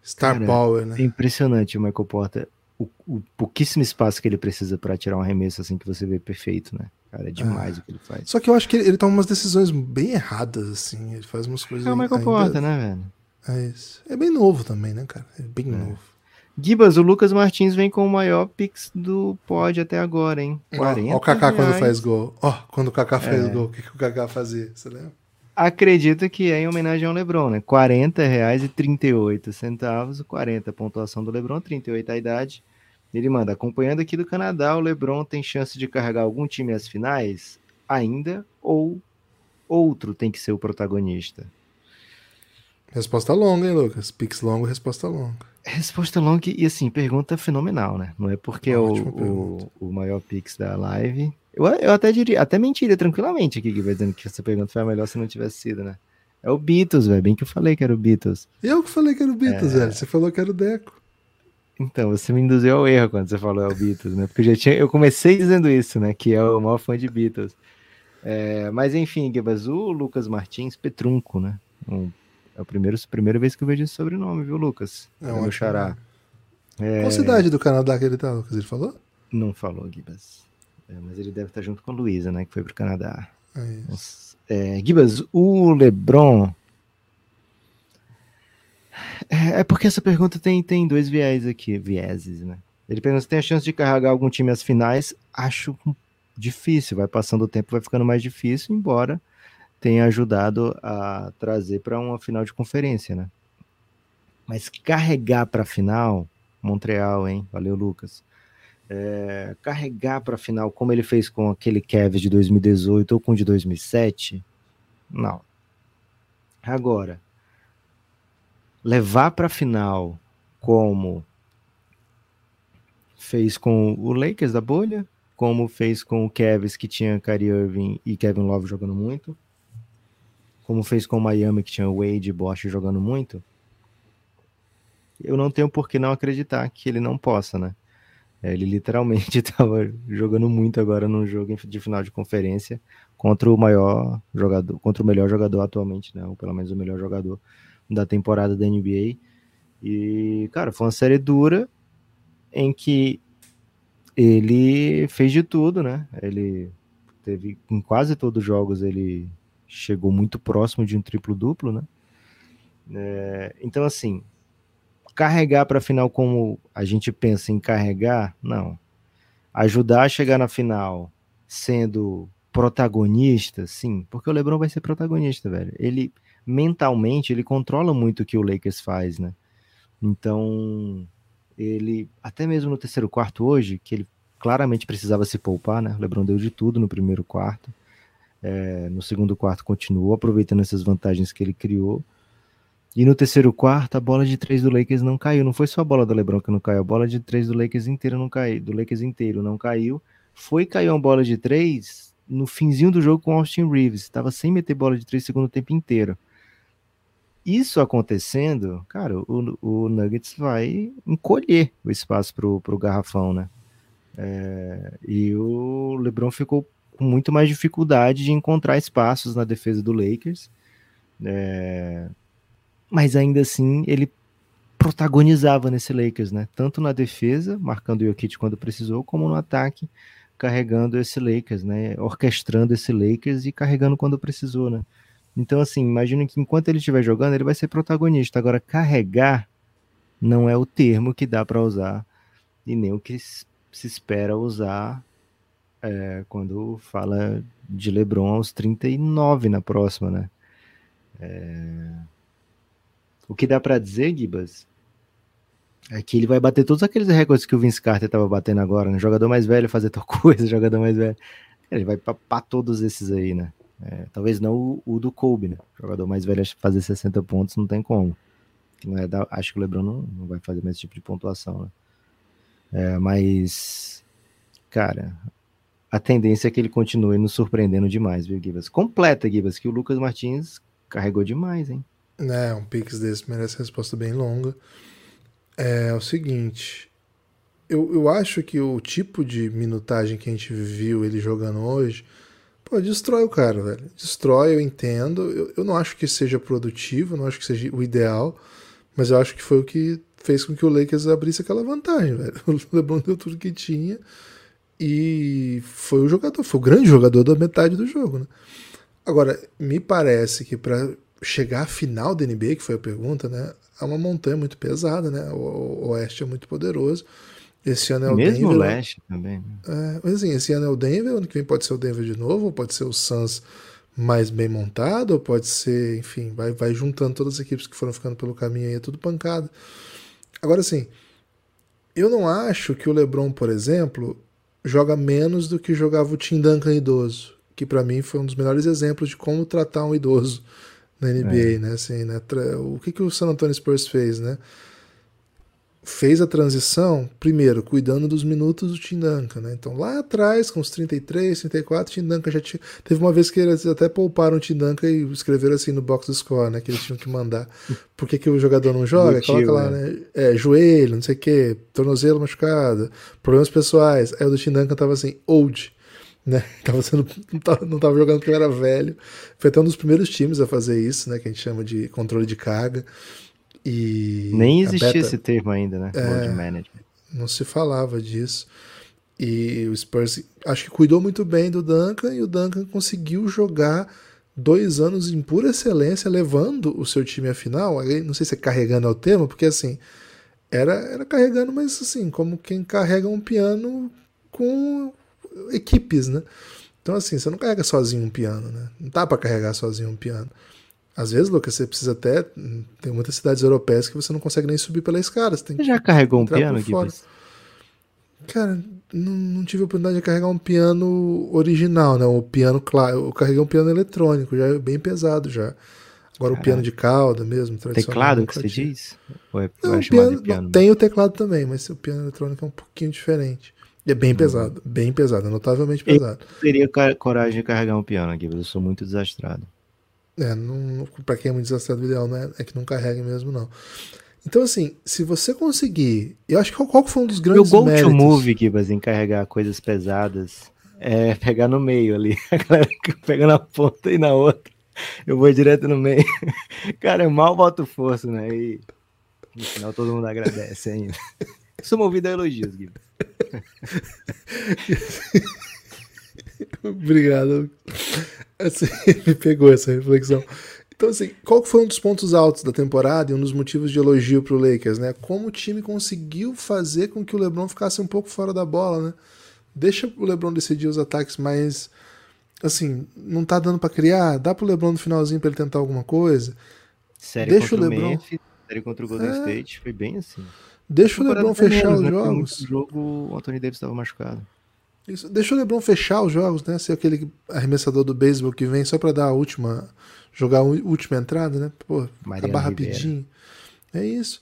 star cara, power, né? É impressionante o Michael Porter. O, o pouquíssimo espaço que ele precisa para tirar um arremesso, assim, que você vê perfeito, né? Cara, é demais é. o que ele faz. Só que eu acho que ele, ele, toma umas decisões bem erradas, assim. Ele faz umas coisas. É o Michael ainda... Porter, né, velho? É isso. É bem novo também, né, cara? É bem é. novo. Gibas, o Lucas Martins vem com o maior pix do pod até agora, hein? 40 Ó, ó o Kaká quando faz gol. Ó, quando o Kaká faz é. gol, o que, que o Kaká fazia? Você lembra? Acredito que é em homenagem ao Lebron, né? 40 reais e 38 centavos, 40 a pontuação do Lebron, 38 a idade. Ele manda, acompanhando aqui do Canadá, o Lebron tem chance de carregar algum time às finais ainda ou outro tem que ser o protagonista? Resposta longa, hein, Lucas? Pix longo, resposta longa. Resposta longa e assim, pergunta fenomenal, né? Não é porque é o, o, o, maior Pix da live. Eu, eu até diria, até mentiria tranquilamente aqui que vai dizendo que essa pergunta foi a melhor se não tivesse sido, né? É o Beatles, velho. Bem que eu falei que era o Beatles. Eu que falei que era o Beatles, é... velho. Você falou que era o Deco. Então, você me induziu ao erro quando você falou é o Beatles, né? Porque eu já tinha. Eu comecei dizendo isso, né? Que é o maior fã de Beatles. É, mas enfim, Gibas, o Lucas Martins Petrunco, né? Um é a primeira, primeira vez que eu vejo esse sobrenome, viu, Lucas? É, um meu xará. É... Qual cidade do Canadá que ele tá, Lucas? Ele falou? Não falou, Gibas. É, mas ele deve estar junto com a Luísa, né? Que foi pro Canadá. É, é, Gibas, o Lebron. É, é porque essa pergunta tem, tem dois viés aqui, vieses, né? Ele pergunta se tem a chance de carregar algum time às finais. Acho difícil. Vai passando o tempo, vai ficando mais difícil, embora tem ajudado a trazer para uma final de conferência, né? Mas carregar para a final, Montreal, hein? Valeu, Lucas. É, carregar para a final, como ele fez com aquele Kevin de 2018 ou com o de 2007, não. Agora, levar para a final como fez com o Lakers da bolha, como fez com o Kevin que tinha Kyrie Irving e Kevin Love jogando muito, como fez com o Miami, que tinha Wade e Bosch jogando muito, eu não tenho por que não acreditar que ele não possa, né? É, ele literalmente estava jogando muito agora num jogo de final de conferência contra o maior jogador, contra o melhor jogador atualmente, né? Ou pelo menos o melhor jogador da temporada da NBA. E, cara, foi uma série dura em que ele fez de tudo, né? Ele teve em quase todos os jogos ele chegou muito próximo de um triplo-duplo, né? É, então, assim, carregar para a final como a gente pensa em carregar, não. Ajudar a chegar na final sendo protagonista, sim, porque o LeBron vai ser protagonista, velho. Ele mentalmente ele controla muito o que o Lakers faz, né? Então, ele até mesmo no terceiro quarto hoje, que ele claramente precisava se poupar, né? O LeBron deu de tudo no primeiro quarto. É, no segundo quarto continuou aproveitando essas vantagens que ele criou. E no terceiro quarto, a bola de três do Lakers não caiu. Não foi só a bola do LeBron que não caiu, a bola de três do Lakers inteiro não caiu, do Lakers inteiro não caiu. Foi caiu uma bola de três no finzinho do jogo com Austin Reeves. Estava sem meter bola de três segundo tempo inteiro. Isso acontecendo, cara, o, o Nuggets vai encolher o espaço pro, pro garrafão, né? É, e o LeBron ficou com muito mais dificuldade de encontrar espaços na defesa do Lakers. É, mas ainda assim ele protagonizava nesse Lakers, né? Tanto na defesa, marcando o Jokic quando precisou, como no ataque, carregando esse Lakers, né? Orquestrando esse Lakers e carregando quando precisou, né? Então, assim, imagino que enquanto ele estiver jogando, ele vai ser protagonista. Agora, carregar não é o termo que dá para usar e nem o que se espera usar é, quando fala de LeBron aos 39 na próxima, né? É... O que dá para dizer, Gibas, é que ele vai bater todos aqueles recordes que o Vince Carter estava batendo agora, né? Jogador mais velho fazer tal coisa, jogador mais velho. Ele vai para todos esses aí, né? É, talvez não o, o, do Kobe, né? Jogador mais velho fazer 60 pontos não tem como. Não é da, acho que o LeBron não, não vai fazer mais esse tipo de pontuação, né? É, mas, cara, a tendência é que ele continue nos surpreendendo demais, viu, Gibas? Completa, Gibas, que o Lucas Martins carregou demais, hein? É, um Pix desse merece resposta bem longa. É, é o seguinte, eu, eu acho que o tipo de minutagem que a gente viu ele jogando hoje, pô, destrói o cara, velho. Destrói, eu entendo. Eu, eu não acho que seja produtivo, não acho que seja o ideal, mas eu acho que foi o que fez com que o Lakers abrisse aquela vantagem, velho. O LeBron deu tudo que tinha e foi o jogador, foi o grande jogador da metade do jogo, né? Agora, me parece que para chegar à final da NBA, que foi a pergunta, né? É uma montanha muito pesada, né? O, o Oeste é muito poderoso. Esse ano é o Mesmo Denver. o Leste também. Né? É, mas assim, esse ano é o Denver, ano que vem pode ser o Denver de novo, ou pode ser o Suns mais bem montado, ou pode ser, enfim, vai, vai juntando todas as equipes que foram ficando pelo caminho aí, é tudo pancada. Agora, assim, eu não acho que o LeBron, por exemplo, joga menos do que jogava o Tim Duncan idoso, que para mim foi um dos melhores exemplos de como tratar um idoso na NBA, é. né? Assim, né? O que, que o San Antonio Spurs fez, né? Fez a transição, primeiro, cuidando dos minutos do Tim Duncan, né? Então, lá atrás, com os 33, 34, o Tim Duncan já tinha... Teve uma vez que eles até pouparam o Tim Duncan e escreveram assim no box do score, né? Que eles tinham que mandar. Por que, que o jogador não joga? Coloca lá, né? né? É, joelho, não sei o quê, tornozelo machucado, problemas pessoais. Aí o do Tim Duncan tava assim, old, né? Tava sendo, não, tava, não tava jogando porque era velho. Foi até um dos primeiros times a fazer isso, né? Que a gente chama de controle de carga. E Nem existia beta, esse termo ainda, né? É, management. Não se falava disso. E o Spurs acho que cuidou muito bem do Duncan e o Duncan conseguiu jogar dois anos em pura excelência, levando o seu time à final. Não sei se é carregando ao tema, porque assim, era, era carregando, mas assim, como quem carrega um piano com equipes, né? Então, assim, você não carrega sozinho um piano, né? Não dá para carregar sozinho um piano. Às vezes, Lucas, você precisa até. Tem muitas cidades europeias que você não consegue nem subir pela escada. Você, tem você já carregou um piano aqui? Cara, não, não, tive a oportunidade de carregar um piano original, né? O piano, claro. Eu carreguei um piano eletrônico, já é bem pesado já. Agora o piano de cauda mesmo. Teclado que você diz? Ou é, não, piano, piano? tem o teclado também, mas o piano eletrônico é um pouquinho diferente. E é bem uhum. pesado, bem pesado, notavelmente pesado. Eu teria coragem de carregar um piano aqui, mas eu sou muito desastrado. É, não, pra quem é muito desastrado, o ideal não é, que não carregue mesmo, não. Então, assim, se você conseguir. Eu acho que qual foi um dos grandes. Meu go to move, Gibas, em carregar coisas pesadas é pegar no meio ali. A galera pega na ponta e na outra. Eu vou direto no meio. Cara, eu mal boto força, né? E no final todo mundo agradece ainda. Sou movido a elogios, Gibas. Obrigado. Assim, me pegou essa reflexão. Então, assim, qual foi um dos pontos altos da temporada e um dos motivos de elogio pro Lakers, né? Como o time conseguiu fazer com que o LeBron ficasse um pouco fora da bola, né? Deixa o LeBron decidir os ataques mais. Assim, não tá dando para criar, dá pro LeBron no finalzinho para ele tentar alguma coisa. Série Deixa o LeBron. Memphis, série contra o Golden é... State, foi bem assim. Deixa o LeBron fechar menos, os né? jogos. No jogo, o Anthony Davis estava machucado. Isso. Deixa o LeBron fechar os jogos, né? Ser aquele arremessador do beisebol que vem só para dar a última, jogar a última entrada, né? Pô, acabar rapidinho. É isso.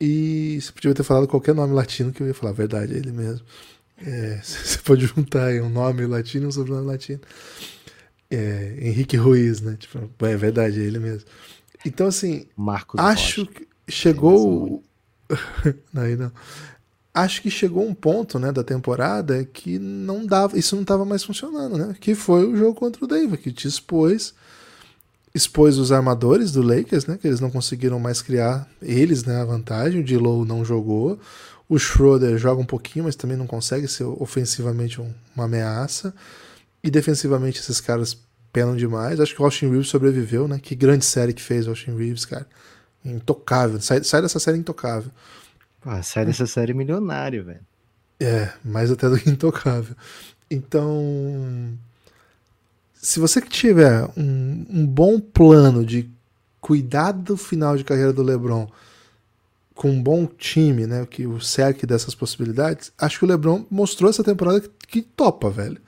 E você podia ter falado qualquer nome latino que eu ia falar a verdade, é ele mesmo. É, você pode juntar aí um nome latino e um sobrenome latino. É, Henrique Ruiz, né? Tipo, é verdade, é ele mesmo. Então, assim, Marcos acho Rocha. que chegou. Aí não. Acho que chegou um ponto, né, da temporada que não dava, isso não estava mais funcionando, né? Que foi o jogo contra o Denver, que te expôs, expôs os armadores do Lakers, né? Que eles não conseguiram mais criar eles, né, a vantagem. O D'Lo não jogou, o Schroeder joga um pouquinho, mas também não consegue ser ofensivamente um, uma ameaça. E defensivamente esses caras penam demais. Acho que o Austin Reeves sobreviveu, né? Que grande série que fez o Austin Reeves, cara. Intocável. Sai, sai dessa série intocável. Pô, sai dessa série milionário, velho. É, mais até do que intocável. Então, se você tiver um, um bom plano de cuidar do final de carreira do LeBron com um bom time, né, que o cerque dessas possibilidades, acho que o LeBron mostrou essa temporada que, que topa, velho.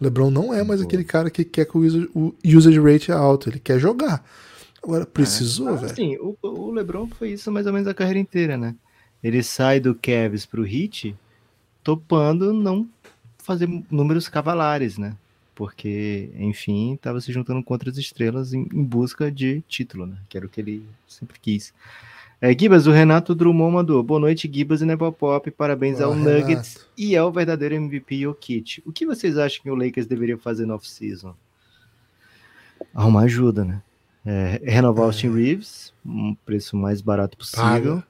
O LeBron não é mais Pô. aquele cara que quer que o usage rate é alto, ele quer jogar. Agora, precisou, é, velho? Sim, o, o LeBron foi isso mais ou menos a carreira inteira, né? Ele sai do Cavs pro Heat topando não fazer números cavalares, né? Porque, enfim, estava se juntando contra as estrelas em, em, busca de título, né? Que era o que ele sempre quis. É, Gibas, o Renato Drummond mandou. Boa noite, Gibas e Nepopop. Parabéns Olá, ao Nuggets Renato. e ao verdadeiro MVP Kit. O que vocês acham que o Lakers deveria fazer no off-season? Arrumar ajuda, né? É, renovar o Austin é. Reeves, um preço mais barato possível. Paga.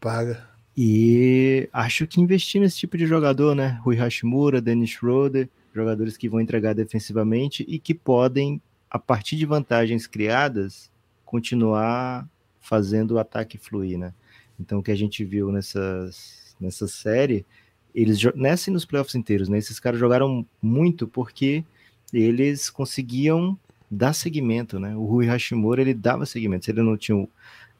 Paga. E acho que investir nesse tipo de jogador, né? Rui Hashimura, Dennis Schroeder, jogadores que vão entregar defensivamente e que podem, a partir de vantagens criadas, continuar fazendo o ataque fluir, né? Então, o que a gente viu nessas, nessa série, eles nessa e nos playoffs inteiros, né? Esses caras jogaram muito porque eles conseguiam dar seguimento, né? O Rui Hashimura, ele dava seguimento. Se ele não tinha.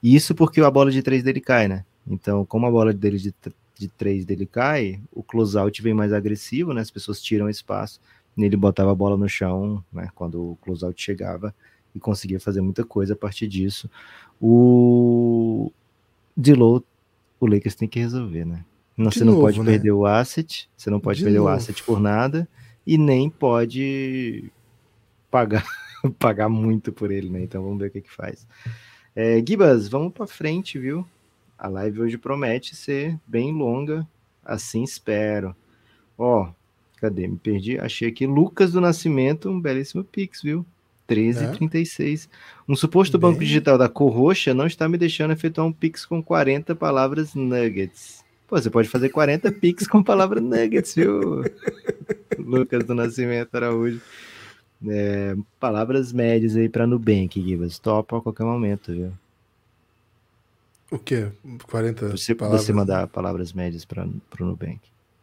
Isso porque a bola de três dele cai, né? Então, como a bola dele de, de três dele cai, o closeout vem mais agressivo, né? As pessoas tiram espaço. Ele botava a bola no chão, né? Quando o closeout chegava e conseguia fazer muita coisa a partir disso. O Dilow, o Lakers tem que resolver, né? Não, você novo, não pode né? perder o asset, você não pode de perder novo. o asset por nada e nem pode pagar pagar muito por ele, né? Então vamos ver o que que faz. É, Gibas, vamos para frente, viu? A live hoje promete ser bem longa, assim espero. Ó, cadê? Me perdi. Achei aqui Lucas do Nascimento, um belíssimo pix, viu? 13,36. É. Um suposto bem... banco digital da cor roxa não está me deixando efetuar um pix com 40 palavras nuggets. Pô, você pode fazer 40 pix com palavra nuggets, viu? Lucas do Nascimento Araújo. É, palavras médias aí para Nubank, Gibas. Topa a qualquer momento, viu? O quê? 40 você, palavras? Você mandar palavras médias para o Nubank.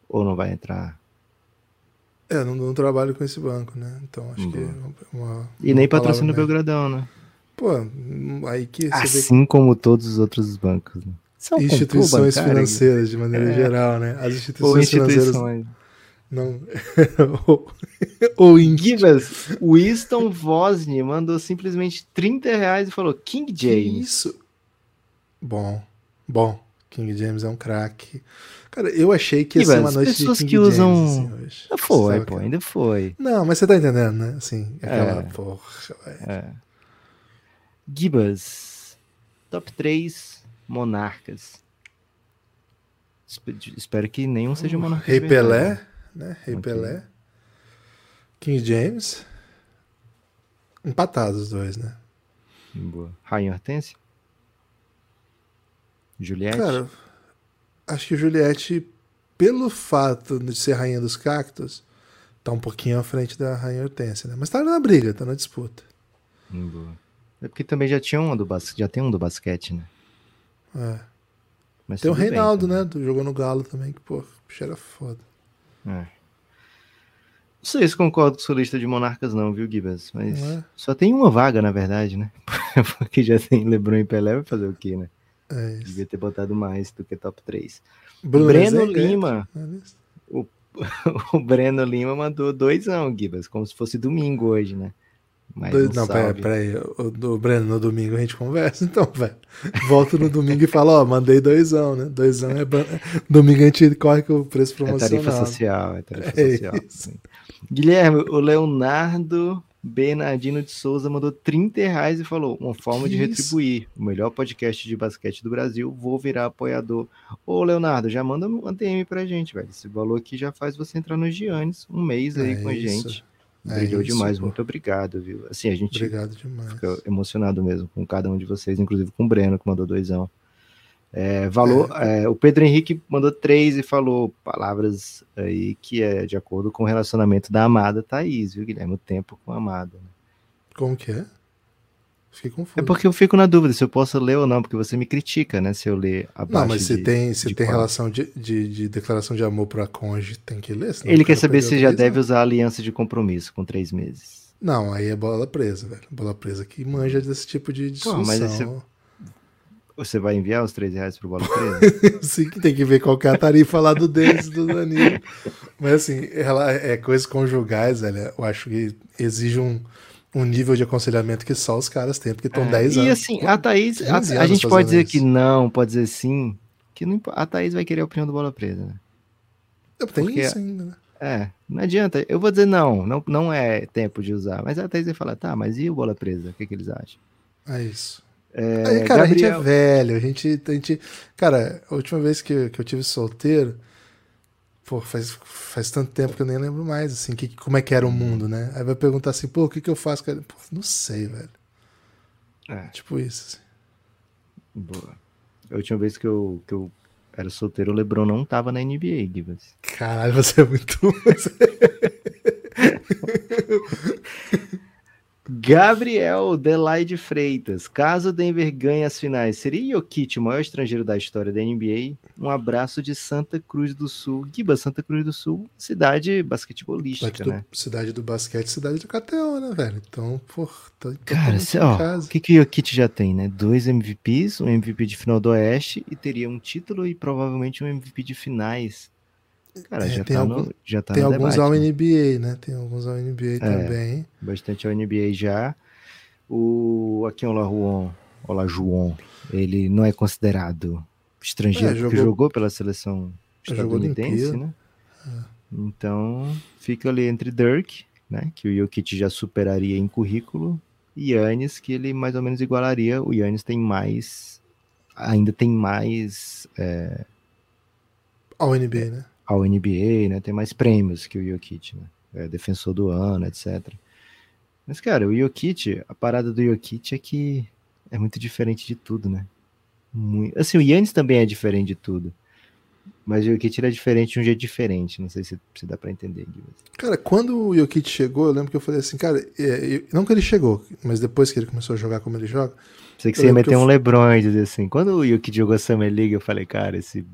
Ou não vai entrar? É, não, não, trabalho com esse banco, né? Então acho que é uma. E uma nem patrocina o Belgradão, né? Pô, aí que. assim vê... como todos os outros bancos. Né? Instituições financeiras, de maneira é. geral, né? As instituições, instituições. financeiras. Não. ou, ou Givas, Winston Vosny mandou simplesmente 30 reais e falou King James. Isso. Bom, bom. King James é um craque. Cara, eu achei que ia ser uma noite pessoas de King que usam... James, assim, hoje. Já foi, pô, ainda foi. Não, mas você tá entendendo, né? Assim, aquela é. porra, É. Gibas, top 3 monarcas. Espero que nenhum seja monarca. Rei Pelé, né? Rei okay. Pelé. King James. Empatados os dois, né? Boa. Rainha Hortência? Juliette? Cara, acho que Juliette, pelo fato de ser rainha dos cactos, tá um pouquinho à frente da rainha Hortência, né? Mas tá na briga, tá na disputa. Boa. É porque também já tinha um do basquete, já tem um do basquete, né? É. Mas Tem o bem, Reinaldo, então. né? Do jogou no Galo também, que, pô, bicho era foda. É. Não sei se concordo com sua lista de monarcas, não, viu, Gibas? Mas é? só tem uma vaga, na verdade, né? Porque já tem Lebron e Pelé, vai fazer o quê, né? É. Devia ter botado mais do que top 3. Bruno Breno Rezende, Lima. é, lista. O Breno Lima mandou doisão, Gibas, como se fosse domingo hoje, né? Mais Dois- um não, peraí, salve. peraí. O, o Breno, no domingo a gente conversa, então, velho. Volto no domingo e falo, ó, mandei doisão, né? Doisão é. Domingo a gente corre com o preço É promocional. tarifa social, é tarifa É social. isso. Guilherme, o Leonardo Bernardino de Souza mandou 30 reais e falou: uma forma de Que isso? retribuir. O melhor podcast de basquete do Brasil, vou virar apoiador. Ô, Leonardo, já manda uma DM pra gente, velho. Esse valor aqui já faz você entrar no Giannis um mês aí É com a isso. gente. É Brilhou isso, demais, pô. muito obrigado, viu? Assim, a gente Obrigado demais. fica emocionado mesmo com cada um de vocês, inclusive com o Breno, que mandou doisão. É, valor, é, o Pedro Henrique mandou três e falou palavras aí que é de acordo com o relacionamento da amada Thaís, viu, Guilherme? O tempo com a amada. né? Como que é? Fiquei confuso. É porque eu fico na dúvida se eu posso ler ou não, porque você me critica, né? Se eu ler abaixo Não, mas se de- tem, se de tem relação de, de, de declaração de amor pra cônjuge, tem que ler. Ele quer saber se já deve usar a aliança de compromisso com três meses. Não, aí é bola presa, velho. Bola presa que manja desse tipo de discussão. mas esse- Você vai enviar os três reais pro Bola Presa? Sim, que tem que ver qual que é a tarifa lá do deles, do Danilo. Mas assim, ela é coisas conjugais, velho. Eu acho que exige um, um nível de aconselhamento que só os caras têm, porque estão 10 É, e anos. assim, a Thaís, a, 15 a gente pode dizer isso. que não, pode dizer sim, que não, a Thaís vai querer a opinião do Bola Presa, né? Tem porque- isso ainda, né? É, não adianta. Eu vou dizer não, não, não é tempo de usar. Mas a Thaís vai falar, tá, mas e o Bola Presa? O que, que eles acham? É isso. É, Aí, cara, a gente é Gabriel- velho, a gente, a gente. Cara, a última vez que, que eu tive solteiro, pô, faz, faz tanto tempo que eu nem lembro mais, assim, que, como é que era o mundo, né? Aí vai perguntar assim, pô, o que, que eu faço? Cara? Pô, não sei, velho. É. Tipo isso. assim. Boa. A última vez que eu, que eu era solteiro, o Lebron não tava na NBA, Gibas. Caralho, você é muito. Gabriel Delaide Freitas. Caso Denver ganhe as finais, seria Jokic o maior estrangeiro da história da NBA? Um abraço de Santa Cruz do Sul. Giba, Santa Cruz do Sul, cidade basquetebolística, cidade, do, né? cidade do basquete, cidade do KTO, né, velho? Então, pô, tá, Cara, cê, ó, o que, que o Jokic já tem, né? Dois MVPs, um MVP de final do Oeste e teria um título e provavelmente um MVP de finais. Cara, É, já, tem tá algum- no, já tá Tem alguns debate, ao né? NBA, né? Tem alguns ao NBA também. bastante ao NBA já. O aqui é o Lajuon, Olajuwon, ele não é considerado estrangeiro, É, jogou- jogou pela seleção jogou estadunidense, Olimpíada. né? Então, fica ali entre Dirk, né, que o Jokic já superaria em currículo, e Yannis, que ele mais ou menos igualaria. O Yannis tem mais, ainda tem mais é, Ao NBA, né? Ao NBA, né? Tem mais prêmios que o Jokic, né? É defensor do ano, etc. Mas, cara, o Jokic, a parada do Jokic é que é muito diferente de tudo, né? Muito... Assim, o Yannis também é diferente de tudo. Mas o Jokic ele é diferente de um jeito diferente. Não sei se, se dá pra entender. Cara, quando o Jokic chegou, eu lembro que eu falei assim, cara, é, eu- não que ele chegou, mas depois que ele começou a jogar como ele joga, Sei que Eu você ia meter eu um fu- Lebron e dizer assim. Quando o Jokic jogou a Summer League, eu falei, cara, esse,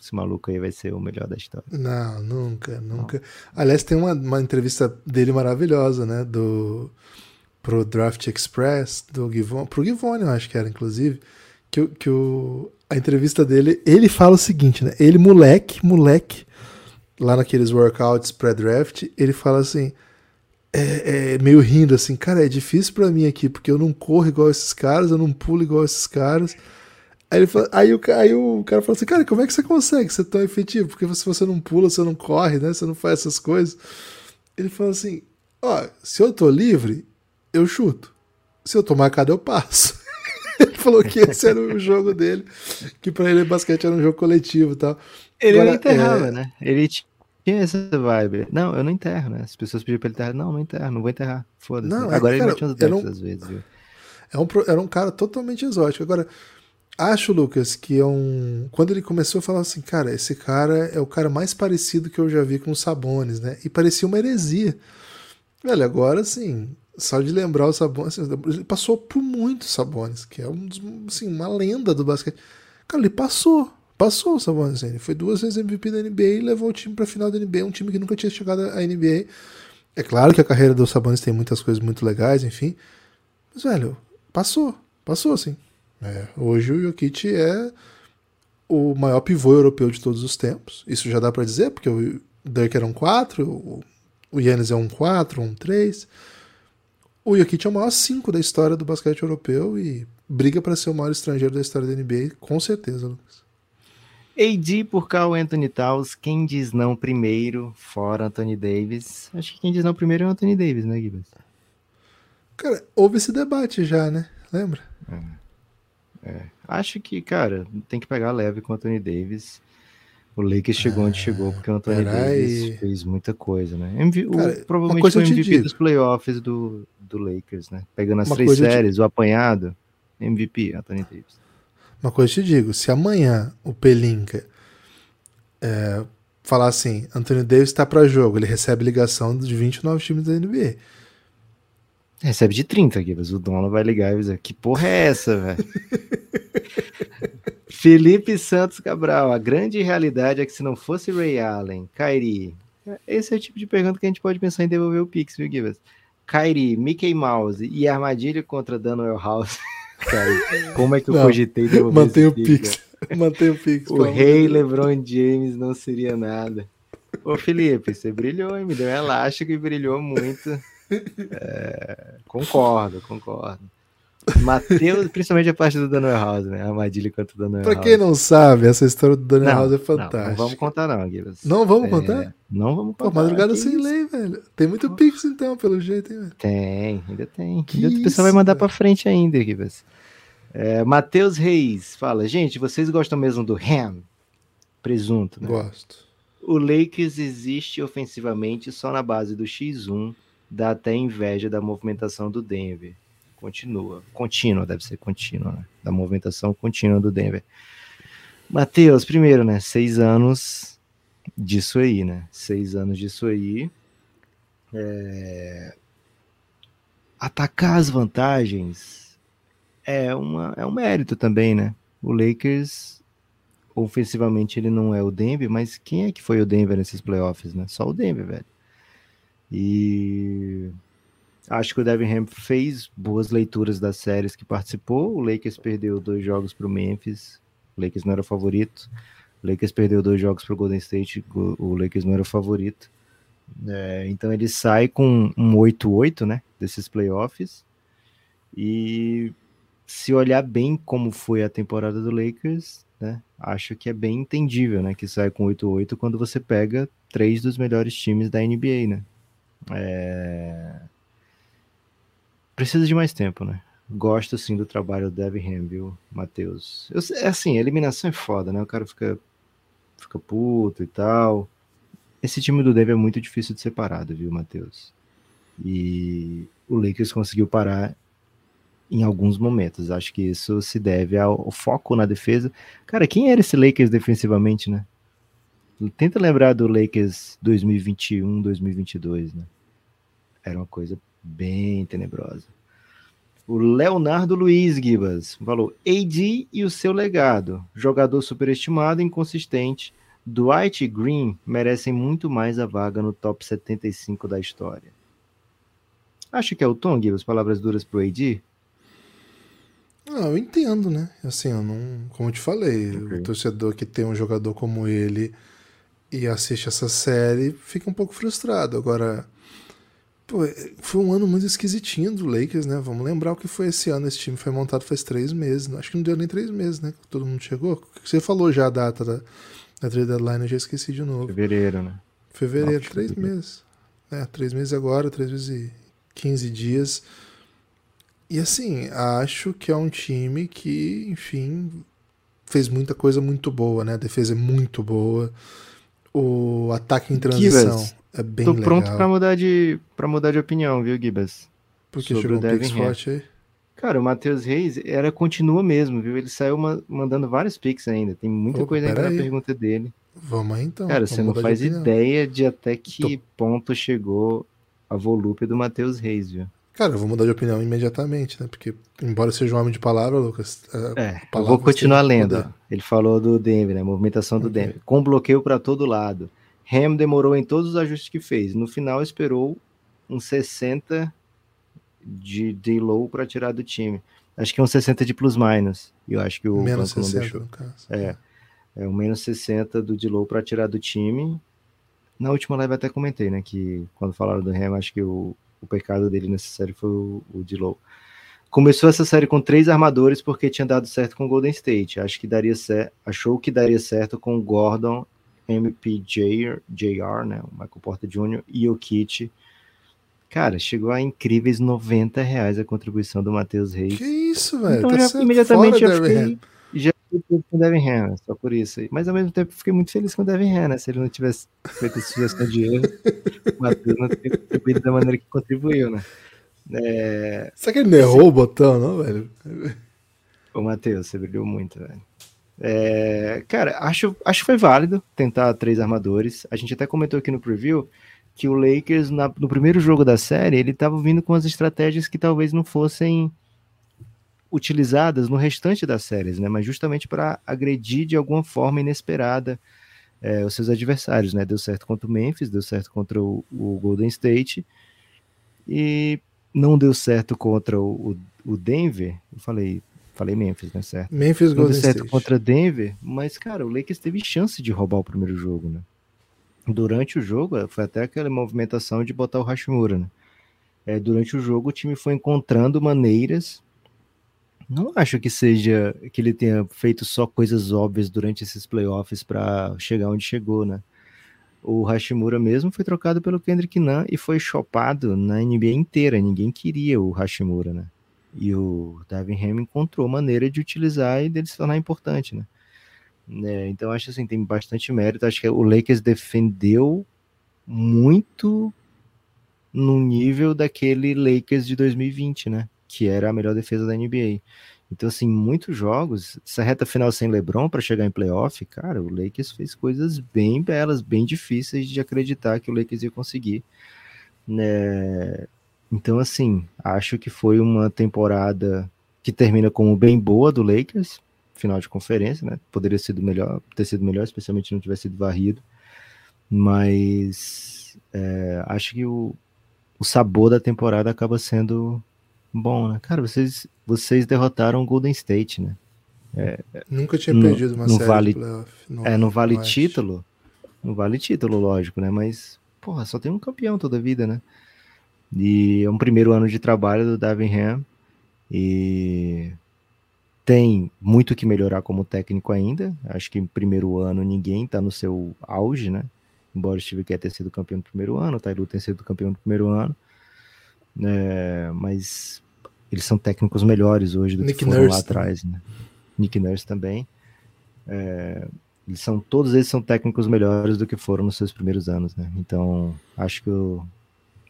esse maluco aí vai ser o melhor da história. Não, nunca, nunca. Aliás, tem uma, uma entrevista dele maravilhosa, né? Do pro Draft Express, do Givon, pro Givone, eu acho que era, inclusive, que, que o, a entrevista dele, ele fala o seguinte, né? Ele, moleque, moleque, lá naqueles workouts pré-draft, ele fala assim, é, é, meio rindo assim, cara, é difícil pra mim aqui, porque eu não corro igual esses caras, eu não pulo igual esses caras. Aí, ele fala- aí o, aí o cara fala assim, cara, como é que você consegue ser tão efetivo? Porque se você não pula, você não corre, né? Você não faz essas coisas. Ele fala assim, ó, se eu tô livre, eu chuto. Se eu tô marcado, eu passo. ele falou que esse era o jogo dele, que pra ele basquete era um jogo coletivo e tal. Ele Agora, não enterrava, é- né? Ele tinha essa vibe. Não, eu não enterro, né? As pessoas pediam pra ele enterrar. Não, não enterro, não vou enterrar. Foda-se. Não, é Agora ele cara, mete uns eu decks não- às vezes, viu? É um, era um cara totalmente exótico. Agora, acho, Lucas, que é um. Quando ele começou a falar assim, cara, esse cara é o cara mais parecido que eu já vi com os Sabones, né? E parecia uma heresia. Velho, agora assim, Só de lembrar o Sabonis, ele passou por muitos Sabonis, que é um assim, uma lenda do basquete. Cara, ele passou, passou o Sabonis. Ele foi duas vezes MVP da NBA e levou o time para a final da NBA, um time que nunca tinha chegado à NBA. É claro que a carreira do Sabonis tem muitas coisas muito legais, enfim. Mas, velho, passou, passou assim. É, hoje o Jokic é o maior pivô europeu de todos os tempos. Isso já dá para dizer, porque o Dirk era um 4, o Yannis é um 4, um 3. O Jokic é o maior 5 da história do basquete europeu e briga para ser o maior estrangeiro da história da NBA, com certeza, Lucas. AD por Carl Anthony Towns, quem diz não primeiro, fora Anthony Davis. Acho que quem diz não primeiro é o Anthony Davis, né, Gibbs? Cara, houve esse debate já, né? Lembra? É. É. Acho que, cara, tem que pegar leve com o Anthony Davis. O Lakers chegou onde chegou, porque o Anthony Davis fez muita coisa, né? MV, Cara, o, provavelmente foi o MVP dos playoffs do, do Lakers, né? Pegando as uma três séries, te... o apanhado, MVP, Anthony Davis. Uma coisa eu te digo, se amanhã o Pelinka é, falar assim, Anthony Davis está para jogo, ele recebe ligação de 29 times da NBA. Recebe de 30 aqui, mas o dono vai ligar e dizer, que porra é essa, velho? Felipe Santos Cabral, a grande realidade é que se não fosse Ray Allen, Kyrie, esse é o tipo de pergunta que a gente pode pensar em devolver o Pix, viu, Givas? Kyrie, Mickey Mouse e armadilha contra Daniel House. Cara, como é que eu não, cogitei devolver Mantém o Pix. Mantém o Pix. O rei LeBron James não seria nada. Ô, Felipe, você brilhou, hein? Me deu um elástico e brilhou muito. É, concordo, concordo. Matheus, principalmente a parte do Daniel House, né? A armadilha contra o Daniel Pra House. quem não sabe, essa história do Daniel não, House é fantástica. Não, vamos contar, não, Guilherme. Não vamos é, contar? Não vamos contar. Pô, madrugada sem isso? lei, velho. Tem muito pix, então, pelo jeito, hein, velho? Tem, ainda tem. Que ainda o pessoal vai mandar pra frente ainda, Guilherme. É, Matheus Reis fala: gente, vocês gostam mesmo do ham? Presunto, né? Gosto. O Lakers existe ofensivamente só na base do X1, dá até inveja da movimentação do Denver continua. Contínua, deve ser contínua, né? Da movimentação contínua do Denver. Matheus, primeiro, né? Seis anos disso aí, né? Seis anos disso aí. É... Atacar as vantagens é, uma, é um mérito também, né? O Lakers, ofensivamente, ele não é o Denver, mas quem é que foi o Denver nesses playoffs, né? Só o Denver, velho. E Acho que o Devin Ham fez boas leituras das séries que participou. O Lakers perdeu dois jogos para o Memphis. O Lakers não era o favorito. O Lakers perdeu dois jogos para o Golden State. O Lakers não era o favorito. É, então ele sai com um 8-8, né? Desses playoffs. E se olhar bem como foi a temporada do Lakers, né? Acho que é bem entendível, né? Que sai com 8-8 quando você pega três dos melhores times da NBA, né? É precisa de mais tempo, né? Gosto sim do trabalho do Devin viu, Matheus? É assim, a eliminação é foda, né? O cara fica, fica puto e tal. Esse time do Denver é muito difícil de separado, viu, Matheus? E o Lakers conseguiu parar em alguns momentos. Acho que isso se deve ao, ao, foco na defesa. Cara, quem era esse Lakers defensivamente, né? Tenta lembrar do Lakers 2021, 2022, né? Era uma coisa bem tenebrosa. O Leonardo Luiz Gibas falou: AD e o seu legado. Jogador superestimado e inconsistente. Dwight Green merecem muito mais a vaga no top 75 da história. Acho que é o Tom, Gibas, palavras duras pro AD? Não, eu entendo, né? Assim, eu não. Como eu te falei, okay. o torcedor que tem um jogador como ele e assiste essa série fica um pouco frustrado. Agora, Pô, foi um ano muito esquisitinho do Lakers, né? Vamos lembrar o que foi esse ano. Esse time foi montado faz três meses. Acho que não deu nem três meses, né? Todo mundo chegou. Você falou já a data da, da trade deadline, eu já esqueci de novo. Fevereiro, né? Fevereiro, Nossa, três fevereiro. meses. É, três meses agora, três meses e quinze dias. E assim, acho que é um time que, enfim, fez muita coisa muito boa, né? A defesa é muito boa. O ataque em transição. É bem Tô legal. pronto pra mudar de, pra mudar de opinião, viu, Gibas? Porque chegou um pix forte aí? Cara, o Matheus Reis era continua mesmo, viu? Ele saiu mandando vários pix ainda. Tem muita Opa, coisa ainda na pergunta dele. Vamos aí então. Cara, você não faz de ideia de até que Tô... ponto chegou a volúpia do Matheus Reis, viu? Cara, eu vou mudar de opinião imediatamente, né? Porque, embora seja um homem de palavra, Lucas. É, eu vou continuar lendo. Ele falou do Denver, né? Movimentação do okay. Denver. Com bloqueio para todo lado. Ham demorou em todos os ajustes que fez. No final, esperou um 60 de, de low para tirar do time. Acho que é um 60 de plus-minus. E eu acho que o menos 60, não deixou. No caso. É. É um menos 60 do de low para tirar do time. Na última live até comentei, né? Que quando falaram do Ham, acho que o, o pecado dele nessa série foi o, o de low. Começou essa série com três armadores porque tinha dado certo com o Golden State. Acho que daria certo, achou que daria certo com o Gordon, MPJ, JR, né, o Michael Porter Jr. e o Kit. Cara, chegou a incríveis 90 reais a contribuição do Matheus Reis. Que isso, velho? Então tá já, imediatamente já fiquei, já fiquei com o Devin Hanna, só por isso. Mas ao mesmo tempo fiquei muito feliz com o Devin Hanna. Se ele não tivesse feito sugestão de erro, o Matheus não teria contribuído da maneira que contribuiu, né? É... Será que ele não errou o botão, não, velho? O Matheus, você brilhou muito, velho. É... Cara, acho, acho que foi válido tentar três armadores. A gente até comentou aqui no preview que o Lakers, na, no primeiro jogo da série, ele estava vindo com as estratégias que talvez não fossem utilizadas no restante das séries, né? Mas justamente para agredir de alguma forma inesperada é, os seus adversários, né? Deu certo contra o Memphis, deu certo contra o, o Golden State e não deu certo contra o, o Denver. Eu falei, falei Memphis, né? Certo? Memphis, não Golden certo State. contra Denver, mas cara, o Lakers teve chance de roubar o primeiro jogo, né? Durante o jogo, foi até aquela movimentação de botar o Hashimura, né? É, durante o jogo, o time foi encontrando maneiras não acho que seja que ele tenha feito só coisas óbvias durante esses playoffs para chegar onde chegou, né? O Hashimura mesmo foi trocado pelo Kendrick Nunn e foi chopado na NBA inteira. Ninguém queria o Hashimura, né? E o Devin Ham encontrou maneira de utilizar e dele se tornar importante, né? É, então acho assim, tem bastante mérito. Acho que o Lakers defendeu muito no nível daquele Lakers de 2020, né? que era a melhor defesa da NBA. Então, assim, muitos jogos, essa reta final sem LeBron para chegar em playoff, cara, o Lakers fez coisas bem belas, bem difíceis de acreditar que o Lakers ia conseguir. Né? Então, assim, acho que foi uma temporada que termina como bem boa do Lakers, final de conferência, né? Poderia sido melhor, ter sido melhor, especialmente se não tivesse sido varrido. Mas é, acho que o, o sabor da temporada acaba sendo bom, né? Cara, vocês, vocês derrotaram o Golden State, né? É, Nunca tinha perdido uma no série vale, playoff, É, no vale título. No vale título, lógico, né? Mas, porra, só tem um campeão toda a vida, né? E é um primeiro ano de trabalho do Davin Ham. E tem muito que melhorar como técnico ainda. Acho que em primeiro ano ninguém tá no seu auge, né? Embora o Steve Kerr tenha sido campeão no primeiro ano, o Tailu tenha sido campeão no primeiro ano. É, mas eles são técnicos melhores hoje do Nick que foram Nurse lá atrás, né? Nick Nurse também. É, eles são, todos eles são técnicos melhores do que foram nos seus primeiros anos, né? Então, acho que o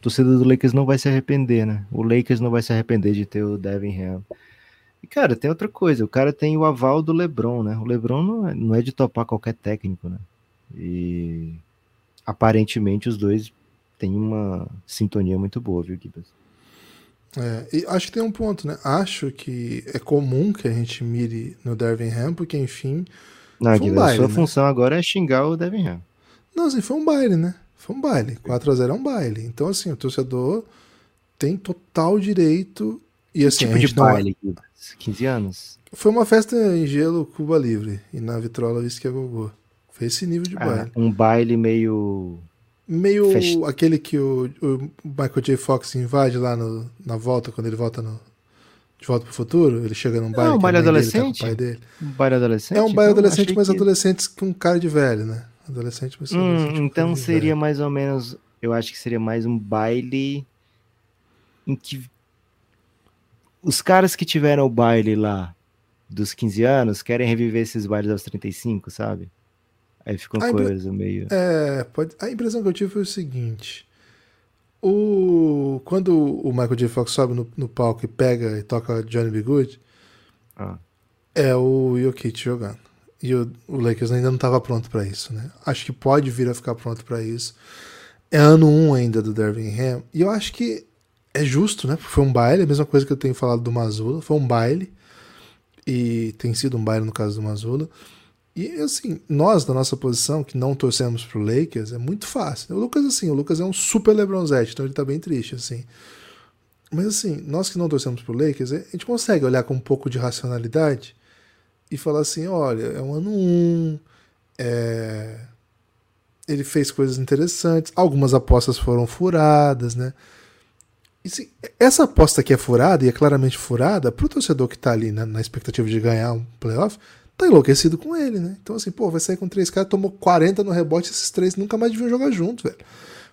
torcedor do Lakers não vai se arrepender, né? O Lakers não vai se arrepender de ter o Devin Ham. E, cara, tem outra coisa, o cara tem o aval do LeBron, né? O LeBron não é, não é de topar qualquer técnico, né? E aparentemente os dois têm uma sintonia muito boa, viu, Gibbs? É, e acho que tem um ponto, né? Acho que é comum que a gente mire no Devin Ham, porque enfim. Não, um baile, sua né? função agora é xingar o Devin Ham. Não, assim, foi um baile, né? Foi um baile. 4x0 é um baile. Então, assim, o torcedor tem total direito. E assim, tipo de baile, não... 15 anos. Foi uma festa em gelo Cuba Livre. E na vitrola isso é gogô. Foi esse nível de ah, baile. Um baile meio Meio aquele que o, o, Michael J. Fox invade lá no, na volta, quando ele volta no, de volta pro futuro, ele chega num baile. É um baile adolescente? Tá dele. Um baile adolescente? É um baile então, adolescente, mas que... adolescentes com cara de velho, né? Adolescente, mas hum, adolescente Então seria velho. mais ou menos. Eu acho que seria mais um baile em que os caras que tiveram o baile lá dos 15 anos querem reviver esses bailes aos 35, sabe? Aí ficou uma coisa meio. É, pode... a impressão que eu tive foi o seguinte. O... Quando o Michael J. Fox sobe no, no palco e pega e toca Johnny B. Good, ah. é o Jokic jogando. E o, o Lakers ainda não estava pronto para isso, né? Acho que pode vir a ficar pronto para isso. É ano 1 um ainda do Dervin Ham. E eu acho que é justo, né? Foi um baile, a mesma coisa que eu tenho falado do Mazula, foi um baile. E tem sido um baile no caso do Mazula. E assim, nós da nossa posição, que não torcemos pro Lakers, é muito fácil. O Lucas, assim, o Lucas é um super LeBronzete, então ele tá bem triste, assim. Mas assim, nós que não torcemos pro Lakers, a gente consegue olhar com um pouco de racionalidade e falar assim, olha, é um ano 1, um, é... ele fez coisas interessantes, algumas apostas foram furadas, né? E, assim, essa aposta que é furada, e é claramente furada, pro torcedor que tá ali né, na expectativa de ganhar um playoff, tá enlouquecido com ele, né? Então, assim, pô, vai sair com três caras, tomou 40 no rebote, esses três nunca mais deviam jogar junto, velho.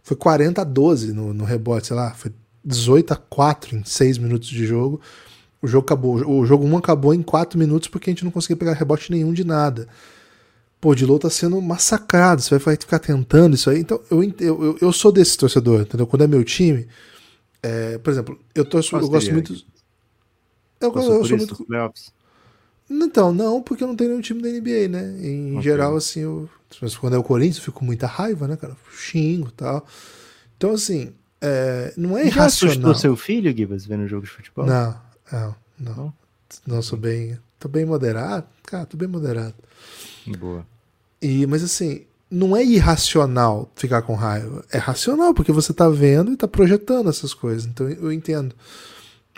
Foi 40 a 12 no, no rebote, sei lá, foi 18 a 4 em 6 minutos de jogo. O jogo acabou. O jogo 1 acabou em 4 minutos porque a gente não conseguia pegar rebote nenhum de nada. Pô, o Dilou tá sendo massacrado. Você vai ficar tentando isso aí. Então, eu, eu, eu sou desse torcedor, entendeu? Quando é meu time. É, por exemplo, eu, torço, eu gosto muito. Eu, eu, eu sou muito. Então, não, porque eu não tenho nenhum time da NBA, né? Em okay. geral, assim, eu, quando é o Corinthians, eu fico com muita raiva, né, cara? Xingo e tal. Então, assim, é, não é irracional. Já assustou seu filho, Gibas, vendo jogo de futebol? Não, não, não. Não, não sou bem. Tô bem moderado. Cara, tô bem moderado. Boa. E, mas assim, não é irracional ficar com raiva. É racional, porque você tá vendo e tá projetando essas coisas. Então eu entendo.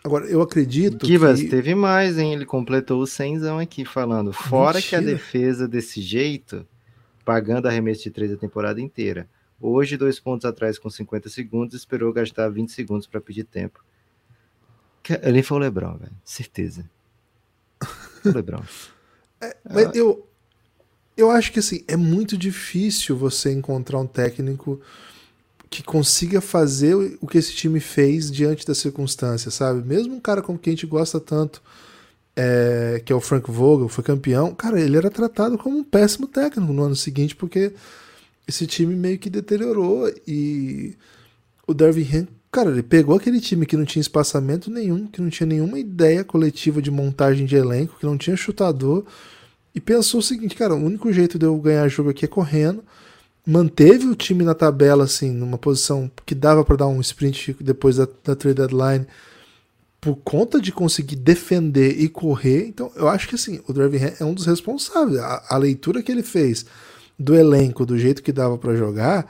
Agora, eu acredito Kivas, que... teve mais, hein? Ele completou o 100 aqui falando. Fora Mentira. que a defesa desse jeito, pagando arremesso de três a temporada inteira. Hoje, dois pontos atrás com 50 segundos, esperou gastar 20 segundos para pedir tempo. Ele foi o Lebron, velho. Certeza. O Lebron. é, mas eu, eu acho que assim, é muito difícil você encontrar um técnico que consiga fazer o que esse time fez diante das circunstâncias, sabe? Mesmo um cara como quem a gente gosta tanto, é, que é o Frank Vogel, foi campeão, cara, ele era tratado como um péssimo técnico no ano seguinte, porque esse time meio que deteriorou e o Darvin Ham, cara, ele pegou aquele time que não tinha espaçamento nenhum, que não tinha nenhuma ideia coletiva de montagem de elenco, que não tinha chutador, e pensou o seguinte, cara, o único jeito de eu ganhar jogo aqui é correndo, manteve o time na tabela, assim, numa posição que dava para dar um sprint depois da, da trade deadline, por conta de conseguir defender e correr. Então, eu acho que assim, o Driving é um dos responsáveis. A, a, leitura que ele fez do elenco, do jeito que dava para jogar,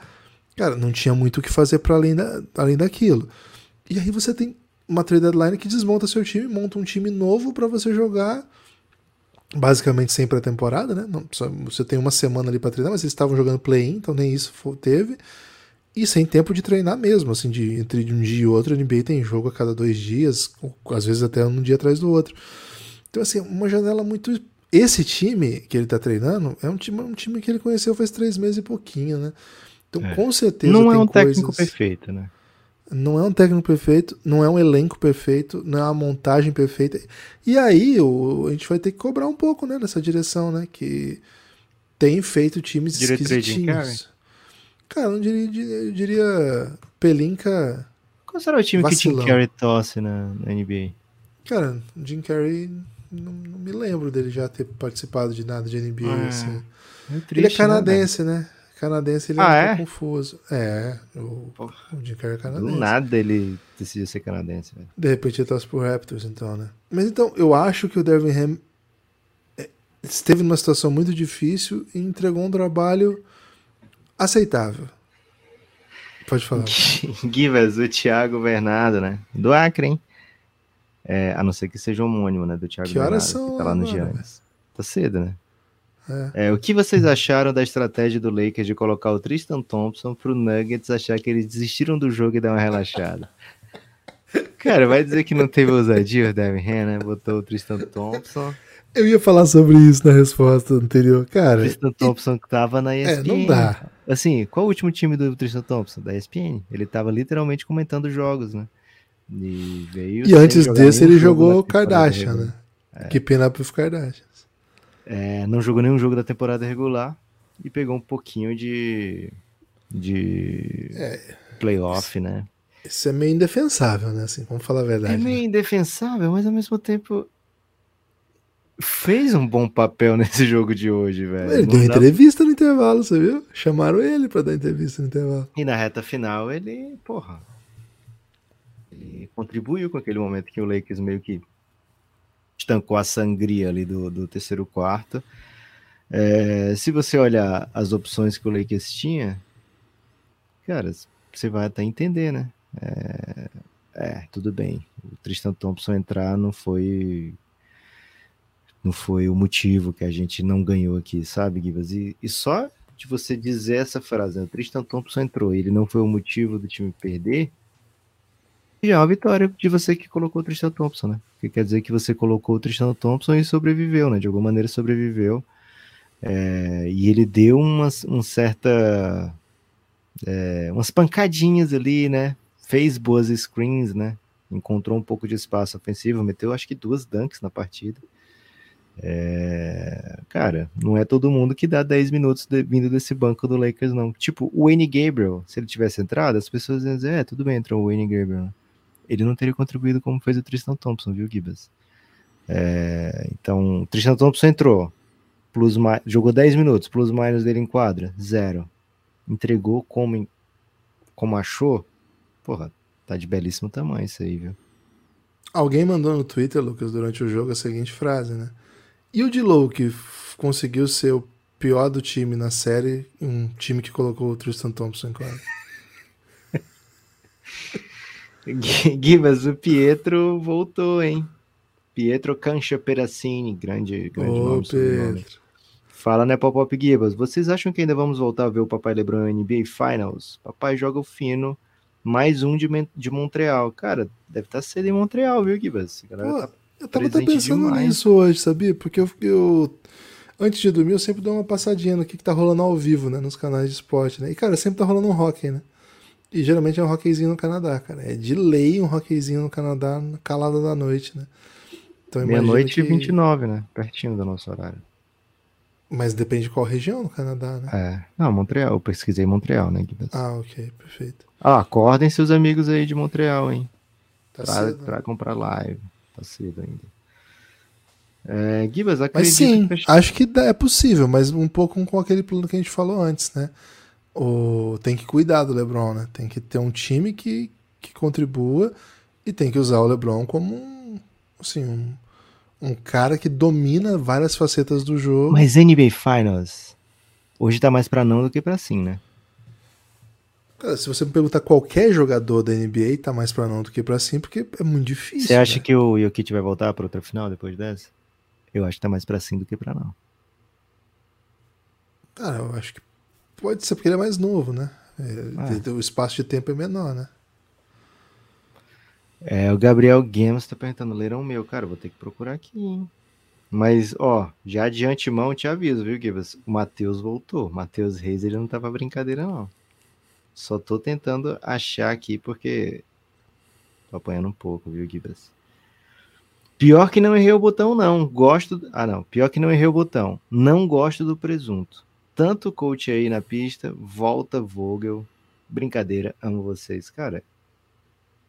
cara, não tinha muito o que fazer para além, da, além daquilo. E aí você tem uma trade deadline que desmonta seu time, monta um time novo para você jogar basicamente sempre a temporada, né? Não, você tem uma semana ali para treinar, mas eles estavam jogando play-in, então nem isso teve. E sem tempo de treinar mesmo, assim, de, entre um dia e outro, a NBA tem jogo a cada dois dias, às vezes até um dia atrás do outro. Então, assim, uma janela muito. Esse time que ele tá treinando é um time, um time que ele conheceu faz três meses e pouquinho, né? Então, é. com certeza. Não é um coisas... técnico perfeito, né? Não é um técnico perfeito, não é um elenco perfeito, não é uma montagem perfeita. E aí o, a gente vai ter que cobrar um pouco né, nessa direção, né? Que tem feito times Diretor esquisitinhos. Cara, não diria, eu diria Pelinka. Qual será o time vacilão. que Jim Carrey tosse na, na NBA? Cara, Jim Carrey, não, não, me lembro dele já ter participado de nada de NBA. É, assim. É triste, ele é canadense, né? né? Canadense ele é ah, é, é? confuso. É, o, o Jim Carrey é canadense. Do nada ele decidiu ser canadense. Velho. De repente ele torce pro Raptors, então, né? Mas então, eu acho que o Dervin Ham é, esteve numa situação muito difícil e entregou um trabalho aceitável. Pode falar. Givas, o Thiago Bernardo, né? Do Acre, hein? É, a não ser que seja homônimo, né? Do Thiago que Bernardo. Horas são, que tá lá no Giannis. Tá cedo, né? É. É, o que vocês acharam da estratégia do Lakers de colocar o Tristan Thompson pro Nuggets achar que eles desistiram do jogo e dar uma relaxada? Cara, vai dizer que não teve ousadia o Devin Ham, né? Botou o Tristan Thompson. Eu ia falar sobre isso na resposta anterior, cara. Tristan Thompson que tava na ESPN. É, não dá. Assim, qual o último time do Tristan Thompson? Da ESPN. Ele tava literalmente comentando jogos, né? E, e antes desse ele jogou Kardashian, né? É. Que pena pro Kardashian. É, não jogou nenhum jogo da temporada regular e pegou um pouquinho de, de é, playoff, né? Isso é meio indefensável, né? Assim, vamos falar a verdade. É meio né? indefensável, mas ao mesmo tempo fez um bom papel nesse jogo de hoje, velho. Ele não deu dá... entrevista no intervalo, você viu? Chamaram ele para dar entrevista no intervalo. E na reta final ele, porra. Ele contribuiu com aquele momento que o Lakers meio que estancou a sangria ali do, do terceiro quarto. É, se você olhar as opções que o Lakers tinha, cara, você vai até entender, né? É, é, tudo bem. O Tristan Thompson entrar não foi não foi o motivo que a gente não ganhou aqui, sabe, Gibas? E, e só de você dizer essa frase, né? o Tristan Thompson entrou, ele não foi o motivo do time perder, já é uma vitória de você que colocou o Tristan Thompson, né? Que quer dizer que você colocou o Tristan Thompson e sobreviveu, né? De alguma maneira sobreviveu. É, e ele deu umas, um certa. É, umas pancadinhas ali, né? Fez boas screens, né? Encontrou um pouco de espaço ofensivo, meteu acho que duas dunks na partida. É, cara, não é todo mundo que dá 10 minutos de, vindo desse banco do Lakers, não. Tipo, o Wayne Gabriel, se ele tivesse entrado, as pessoas iam dizer, é, tudo bem, entrou o Wayne Gabriel. Ele não teria contribuído como fez o Tristan Thompson, viu, Gibas? É, então, o Tristan Thompson entrou, plus, jogou 10 minutos, plus minus dele em quadra, zero. Entregou como, como achou, porra, tá de belíssimo tamanho isso aí, viu? Alguém mandou no Twitter, Lucas, durante o jogo a seguinte frase, né? E o Dilow, que conseguiu ser o pior do time na série, um time que colocou o Tristan Thompson em quadra. Gibas, o Pietro voltou, hein? Pietro Cancha Peracini, grande, grande Ô, nome. Pedro. Fala, né, Pop-Up Gibas? Vocês acham que ainda vamos voltar a ver o Papai Lebron NBA Finals? Papai joga o fino, mais um de, de Montreal. Cara, deve estar tá cedo em Montreal, viu, Gibas? Pô, tá eu tava até pensando demais. nisso hoje, sabia? Porque eu, eu, antes de dormir, eu sempre dou uma passadinha no que, que tá rolando ao vivo, né? Nos canais de esporte, né? E, cara, sempre tá rolando um hockey, né? E geralmente é um hockeyzinho no Canadá, cara. É de lei um hockeyzinho no Canadá, calada da noite, né? Então, Meia-noite que... e 29, né? Pertinho do nosso horário. Mas depende de qual região no Canadá, né? É. Não, Montreal. Eu pesquisei Montreal, né, Guilherme? Ah, ok. Perfeito. Ah, acordem seus amigos aí de Montreal, hein? Tá pra, cedo. Pra comprar live. Tá cedo ainda. É, Gibas, mas sim, que... acho que é possível, mas um pouco com aquele plano que a gente falou antes, né? O, tem que cuidar do LeBron, né? Tem que ter um time que, que contribua e tem que usar o LeBron como um, assim, um, um cara que domina várias facetas do jogo. Mas NBA Finals hoje tá mais para não do que para sim, né? Cara, se você me perguntar qualquer jogador da NBA, tá mais para não do que para sim, porque é muito difícil. Você acha né? que o Jokic vai voltar para outra final depois dessa? Eu acho que tá mais para sim do que para não. Cara, eu acho que pode ser porque ele é mais novo, né? É, ah. O espaço de tempo é menor, né? É, o Gabriel Games tá perguntando, leirão meu, cara, vou ter que procurar aqui, hein? Mas, ó, já de antemão te aviso, viu, Gibas? O Matheus voltou. Matheus Reis, ele não tava brincadeira, não. Só tô tentando achar aqui porque tô apanhando um pouco, viu, Gibas? Pior que não errei o botão, não. Gosto. Ah, não. Pior que não errei o botão. Não gosto do presunto. Tanto coach aí na pista, volta Vogel. Brincadeira, amo vocês. Cara,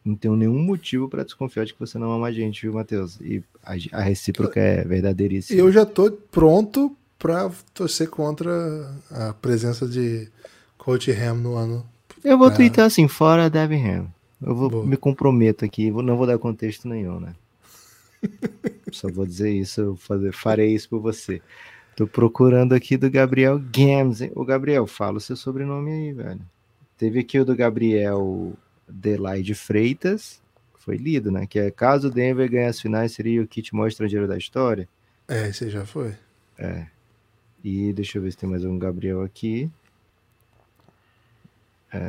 não tenho nenhum motivo para desconfiar de que você não ama a gente, viu, Matheus? E a, a recíproca é verdadeiríssima. Eu já tô pronto para torcer contra a presença de Coach Ham no ano. Eu vou pra... twittar assim, fora Devin Ham. Eu vou Boa. me comprometo aqui, não vou dar contexto nenhum, né? Só vou dizer isso, eu fazer, farei isso por você. Tô procurando aqui do Gabriel Games. O Gabriel, fala o seu sobrenome aí, velho. Teve aqui o do Gabriel Delaide Freitas, foi lido, né? Que é caso o Denver ganhe as finais, seria o kit maior estrangeiro da história. É, esse já foi. É. E deixa eu ver se tem mais um Gabriel aqui. É...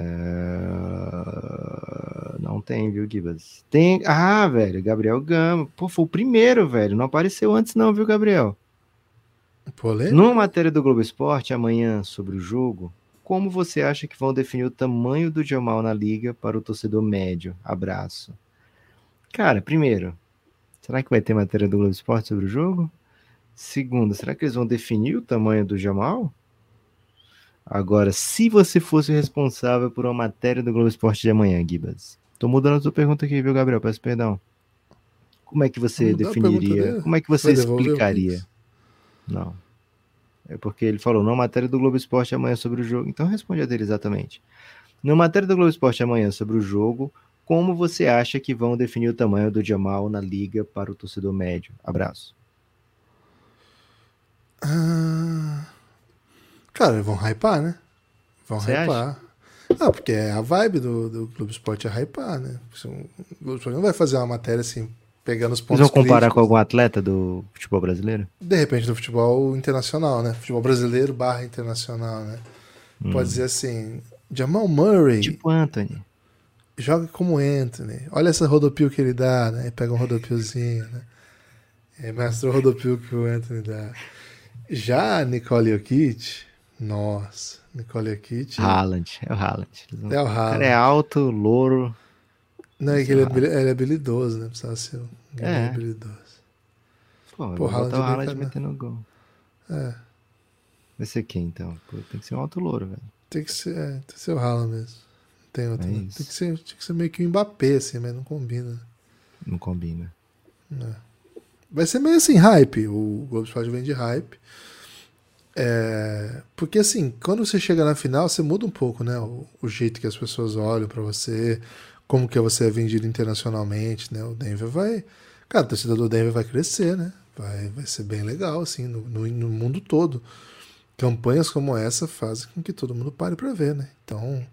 Não tem, viu, Gibas? Tem. Ah, velho, Gabriel Gama. Pô, foi o primeiro, velho. Não apareceu antes, não, viu, Gabriel? Polêmica? Numa matéria do Globo Esporte amanhã sobre o jogo, como você acha que vão definir o tamanho do Jamal na liga para o torcedor médio? Abraço. Cara, primeiro, será que vai ter matéria do Globo Esporte sobre o jogo? Segundo, será que eles vão definir o tamanho do Jamal? Agora, se você fosse responsável por uma matéria do Globo Esporte de amanhã, Gibas, tô mudando a sua pergunta aqui, viu, Gabriel? Peço perdão. Como é que você definiria? Como é que você explicaria? Não. É porque ele falou, na matéria do Globo Esporte amanhã sobre o jogo. Então responde a dele exatamente. Na matéria do Globo Esporte amanhã sobre o jogo, como você acha que vão definir o tamanho do Jamal na liga para o torcedor médio? Abraço. Ah, cara, vão hypar, né? Vão Você hypar. Ah, porque é a vibe do, do Clube Esporte é hypar, né? O Globo Esporte não vai fazer uma matéria assim, pegando os Vocês pontos vão comparar críticos, com algum atleta do futebol brasileiro? De repente, do futebol internacional, né? Futebol brasileiro barra internacional, né? Pode dizer assim, Jamal Murray Hum. Tipo Anthony. joga como Anthony. Olha essa rodopio que ele dá, né? Ele pega um rodopiozinho, né? É, mestre o rodopio que o Anthony dá. Já Nicole Jokic, nossa, Nicole Jokic. Haaland. É o Haaland. É o O cara Haaland. é alto, louro. Não, é que ele é, ele é habilidoso, né? Precisava ser um É. habilidoso. Pô, Pô, Haaland o é Haaland metendo gol. É, Vai ser quem, então? Pô, tem que ser um alto louro, velho. tem que ser, é, tem que ser o Haaland mesmo. Não Tem outro. É né? tem, que ser, tem que ser meio que o Mbappé, assim, mas não combina. Não combina. Vai ser meio assim, hype. O Globo Esporte vem de hype. É, porque assim, quando você chega na final, você muda um pouco, né? O, o jeito que as pessoas olham pra você, como que você é vendido internacionalmente, né? O Denver vai. Cara, a torcida do Denver vai crescer, né? Vai, vai ser bem legal, assim, no, no, no mundo todo. Campanhas como essa fazem com que todo mundo pare pra ver, né? Então,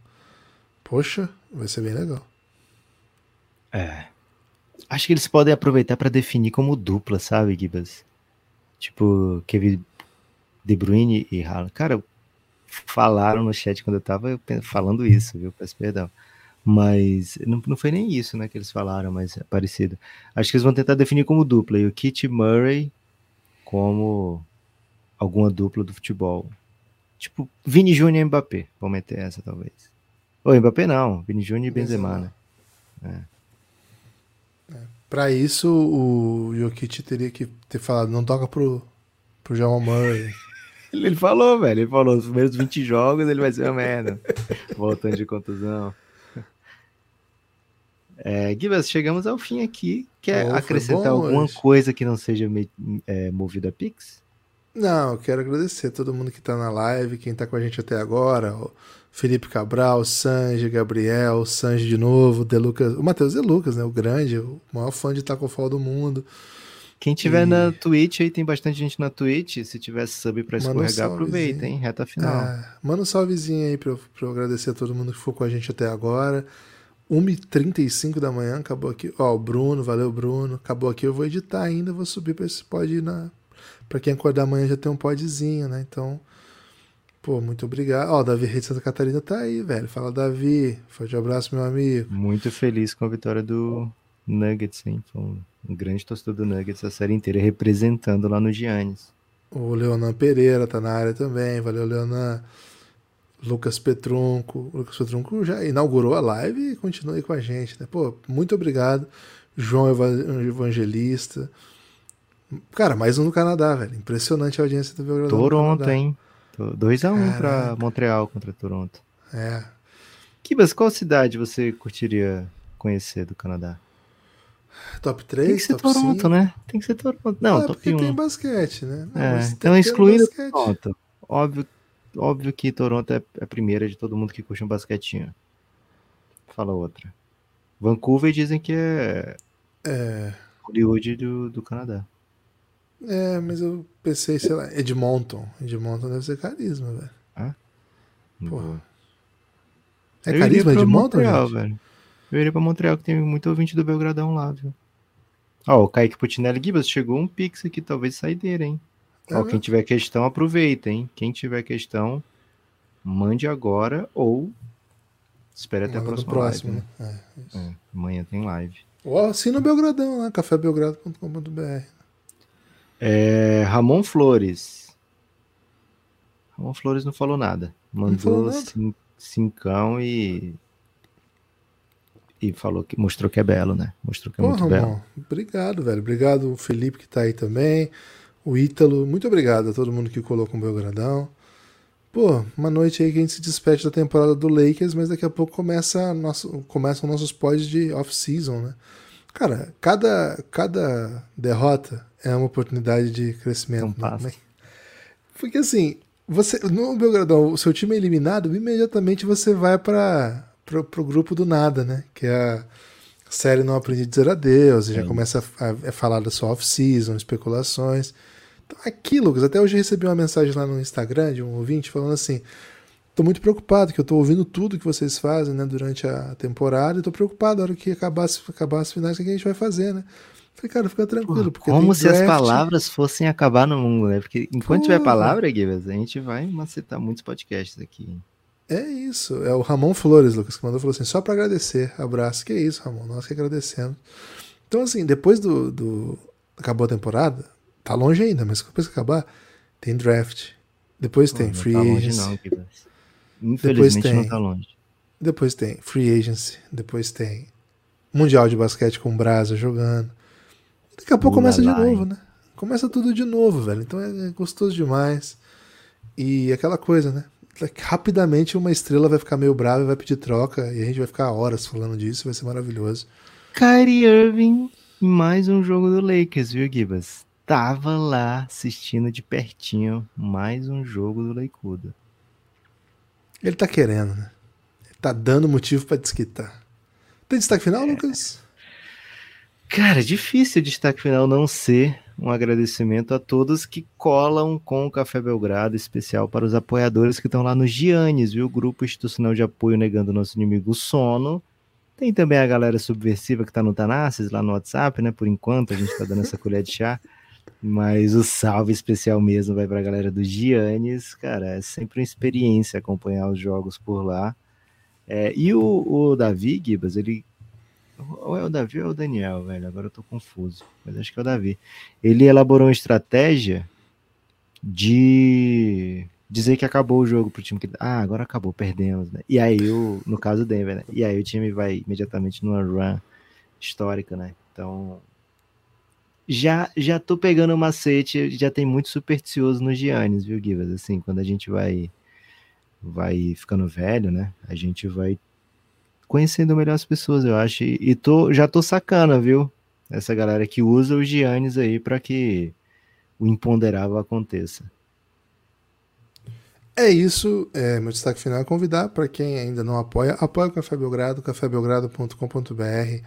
poxa, vai ser bem legal. É. Acho que eles podem aproveitar pra definir como dupla, sabe, Gibas? Tipo, Kevin De Bruyne e Haaland. Cara, falaram no chat quando eu tava falando isso, viu? Peço perdão. Mas não, não foi nem isso, né, que eles falaram, mas é parecido. Acho que eles vão tentar definir como dupla. E o Kit Murray como alguma dupla do futebol. Tipo, Vini Júnior e Mbappé. Vou meter essa, talvez. Ou Mbappé não, Vini Júnior e Benzema, né? Pra isso, o Jokic teria que ter falado, não toca pro, pro Jamal Murray. Ele, ele falou, velho. Ele falou, os primeiros 20 jogos ele vai ser uma merda. Voltando de contusão. É, Gibas, chegamos ao fim aqui. Quer Oh, acrescentar bom alguma hoje. coisa que não seja é, movida a Pix? Não, eu quero agradecer a todo mundo que tá na live, quem tá com a gente até agora, o Felipe Cabral, Sanji, Gabriel, Sanji de novo, De Lucas, o Matheus De Lucas, né, o grande, o maior fã de Taco Fall do mundo. Quem tiver E- na Twitch aí, tem bastante gente na Twitch. Se tiver sub pra Manda um escorregar, aproveita, hein? Reta final. É, manda um salvezinho aí pra eu, pra eu agradecer a todo mundo que ficou com a gente até agora. 1h35 da manhã, acabou aqui. Ó, o Bruno, valeu, Bruno. Acabou aqui, eu vou editar ainda, vou subir pra esse pod ir na. Pra quem acordar amanhã já tem um podzinho, né? Então, pô, muito obrigado. Ó, o Davi Rei de Santa Catarina tá aí, velho. Fala, Davi. Forte abraço, meu amigo. Muito feliz com a vitória do Nuggets, hein? Foi um, um grande torcedor do Nuggets a série inteira, representando lá no Giannis. O Leonan Pereira tá na área também. Valeu, Leonan. Lucas Petrunco. O Lucas Petrunco já inaugurou a live e continua aí com a gente, né? Pô, muito obrigado. João Eva- Evangelista. Cara, mais um no Canadá, velho. Impressionante a audiência do Belgradão. Toronto, hein? 2x1 pra Caraca. Montreal contra Toronto. É. Kibas, qual cidade você curtiria conhecer do Canadá? Top Tem 3, que ser Toronto, 5. né? Tem que ser Toronto. Não, é, top porque 1. tem basquete, né? Não, É, tem então excluindo. Toronto. Óbvio, óbvio que Toronto é a primeira de todo mundo que curte um basquetinho. Fala outra. Vancouver dizem que é É, Hollywood do, do Canadá. é, mas eu pensei, sei lá, Edmonton. Edmonton deve ser carisma, velho. Boa. É Eu carisma Edmonton, Montreal, gente? velho. Eu iria pra Montreal, que tem muito ouvinte do Belgradão lá, viu? Ó, o Kaique Putinelli Gibas chegou um pix aqui, talvez saideira, hein? Ó, quem tiver questão, aproveita, hein? Quem tiver questão, mande agora ou espere até a próxima próximo, live. né? né? É. É, amanhã tem live. Ou assina o Belgradão lá, cafébelgrado.com.br. É, Ramon Flores. Ramon Flores não falou nada. Mandou falou nada? cin- cincão e. E falou que mostrou que é belo, né? Mostrou que é muito Porra, belo. Obrigado, velho. Obrigado, Felipe que tá aí também. O Ítalo. Muito obrigado a todo mundo que colocou o Belgradão. Pô, uma noite aí que a gente se despede da temporada do Lakers, mas daqui a pouco começa nosso, começam nossos pods de off-season, né? Cara, cada, cada derrota é uma oportunidade de crescimento. É um né? Porque assim, você no Belgradão, o seu time é eliminado, imediatamente você vai para pro, pro grupo do nada, né? Que é a série Não Aprendi a Dizer Adeus, e já começa a, a, a, falar da sua off-season, especulações. Aqui, Lucas, até hoje eu recebi uma mensagem lá no Instagram de um ouvinte falando assim: tô muito preocupado, que eu tô ouvindo tudo que vocês fazem, né, durante a temporada, e tô preocupado, na hora que acabasse, acabar as finais, o que a gente vai fazer, né? Falei, cara, fica tranquilo. Porque Como se draft... as palavras fossem acabar no mundo, né? Porque enquanto Porra. tiver palavra, Gibbs, a gente vai macetar muitos podcasts aqui. É isso. É o Ramon Flores, Lucas, que mandou falou assim: só para agradecer. Abraço. Que é isso, Ramon. Nós que agradecemos. Então, assim, depois do, do. Acabou a temporada, tá longe ainda, mas depois que acabar, tem draft. Depois tem free tá agency. Longe não, Infelizmente tem, não tá longe. Depois tem free agency. Depois tem Mundial de Basquete com o Brasa jogando. Daqui a pouco começa de novo, né? Começa tudo de novo, velho. Então é, é gostoso demais. E aquela coisa, né? Rapidamente uma estrela vai ficar meio brava e vai pedir troca. E a gente vai ficar horas falando disso. Vai ser maravilhoso. Kyrie Irving mais um jogo do Lakers, viu, Gibas? Tava lá assistindo de pertinho mais um jogo do Leikuda. Ele tá querendo, né? Ele tá dando motivo para desquitar. Tem destaque final, é. Lucas? Cara, difícil o destaque final não ser um agradecimento a todos que colam com o Café Belgrado, especial para os apoiadores que estão lá no Giannis, viu? Grupo Institucional de Apoio Negando Nosso Inimigo Sono. Tem também a galera subversiva que está no Tanassis, lá no WhatsApp, né? Por enquanto, a gente está dando essa colher de chá. Mas o salve especial mesmo vai para a galera do Giannis. Cara, é sempre uma experiência acompanhar os jogos por lá. É, e o, o Davi Gibas, ele ou é o Davi ou é o Daniel, velho? Agora eu tô confuso. Mas acho que é o Davi. Ele elaborou uma estratégia de dizer que acabou o jogo pro time que. Ah, agora acabou, perdemos, né? E aí, o, no caso do Denver, né? E aí o time vai imediatamente numa run histórica, né? Então. Já, já tô pegando o macete, já tem muito supersticioso no Giannis, viu, Givas? Assim, quando a gente vai vai ficando velho, né? A gente vai conhecendo melhor as pessoas, eu acho. E, tô, já tô sacana, viu? Essa galera que usa os Giannis aí para que o imponderável aconteça. É isso. É, meu destaque final é convidar para quem ainda não apoia, apoia o Café Belgrado, cafébelgrado.com.br.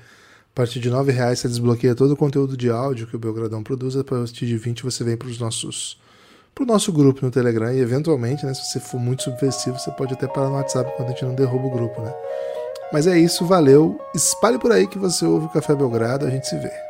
A partir de R$ reais você desbloqueia todo o conteúdo de áudio que o Belgradão produz. A partir de 20 você vem para os nossos pro nosso grupo no Telegram e eventualmente, né, se você for muito subversivo, você pode até parar no WhatsApp quando a gente não derruba o grupo, né? Mas é isso, valeu. Espalhe por aí que você ouve o Café Belgrado, a gente se vê.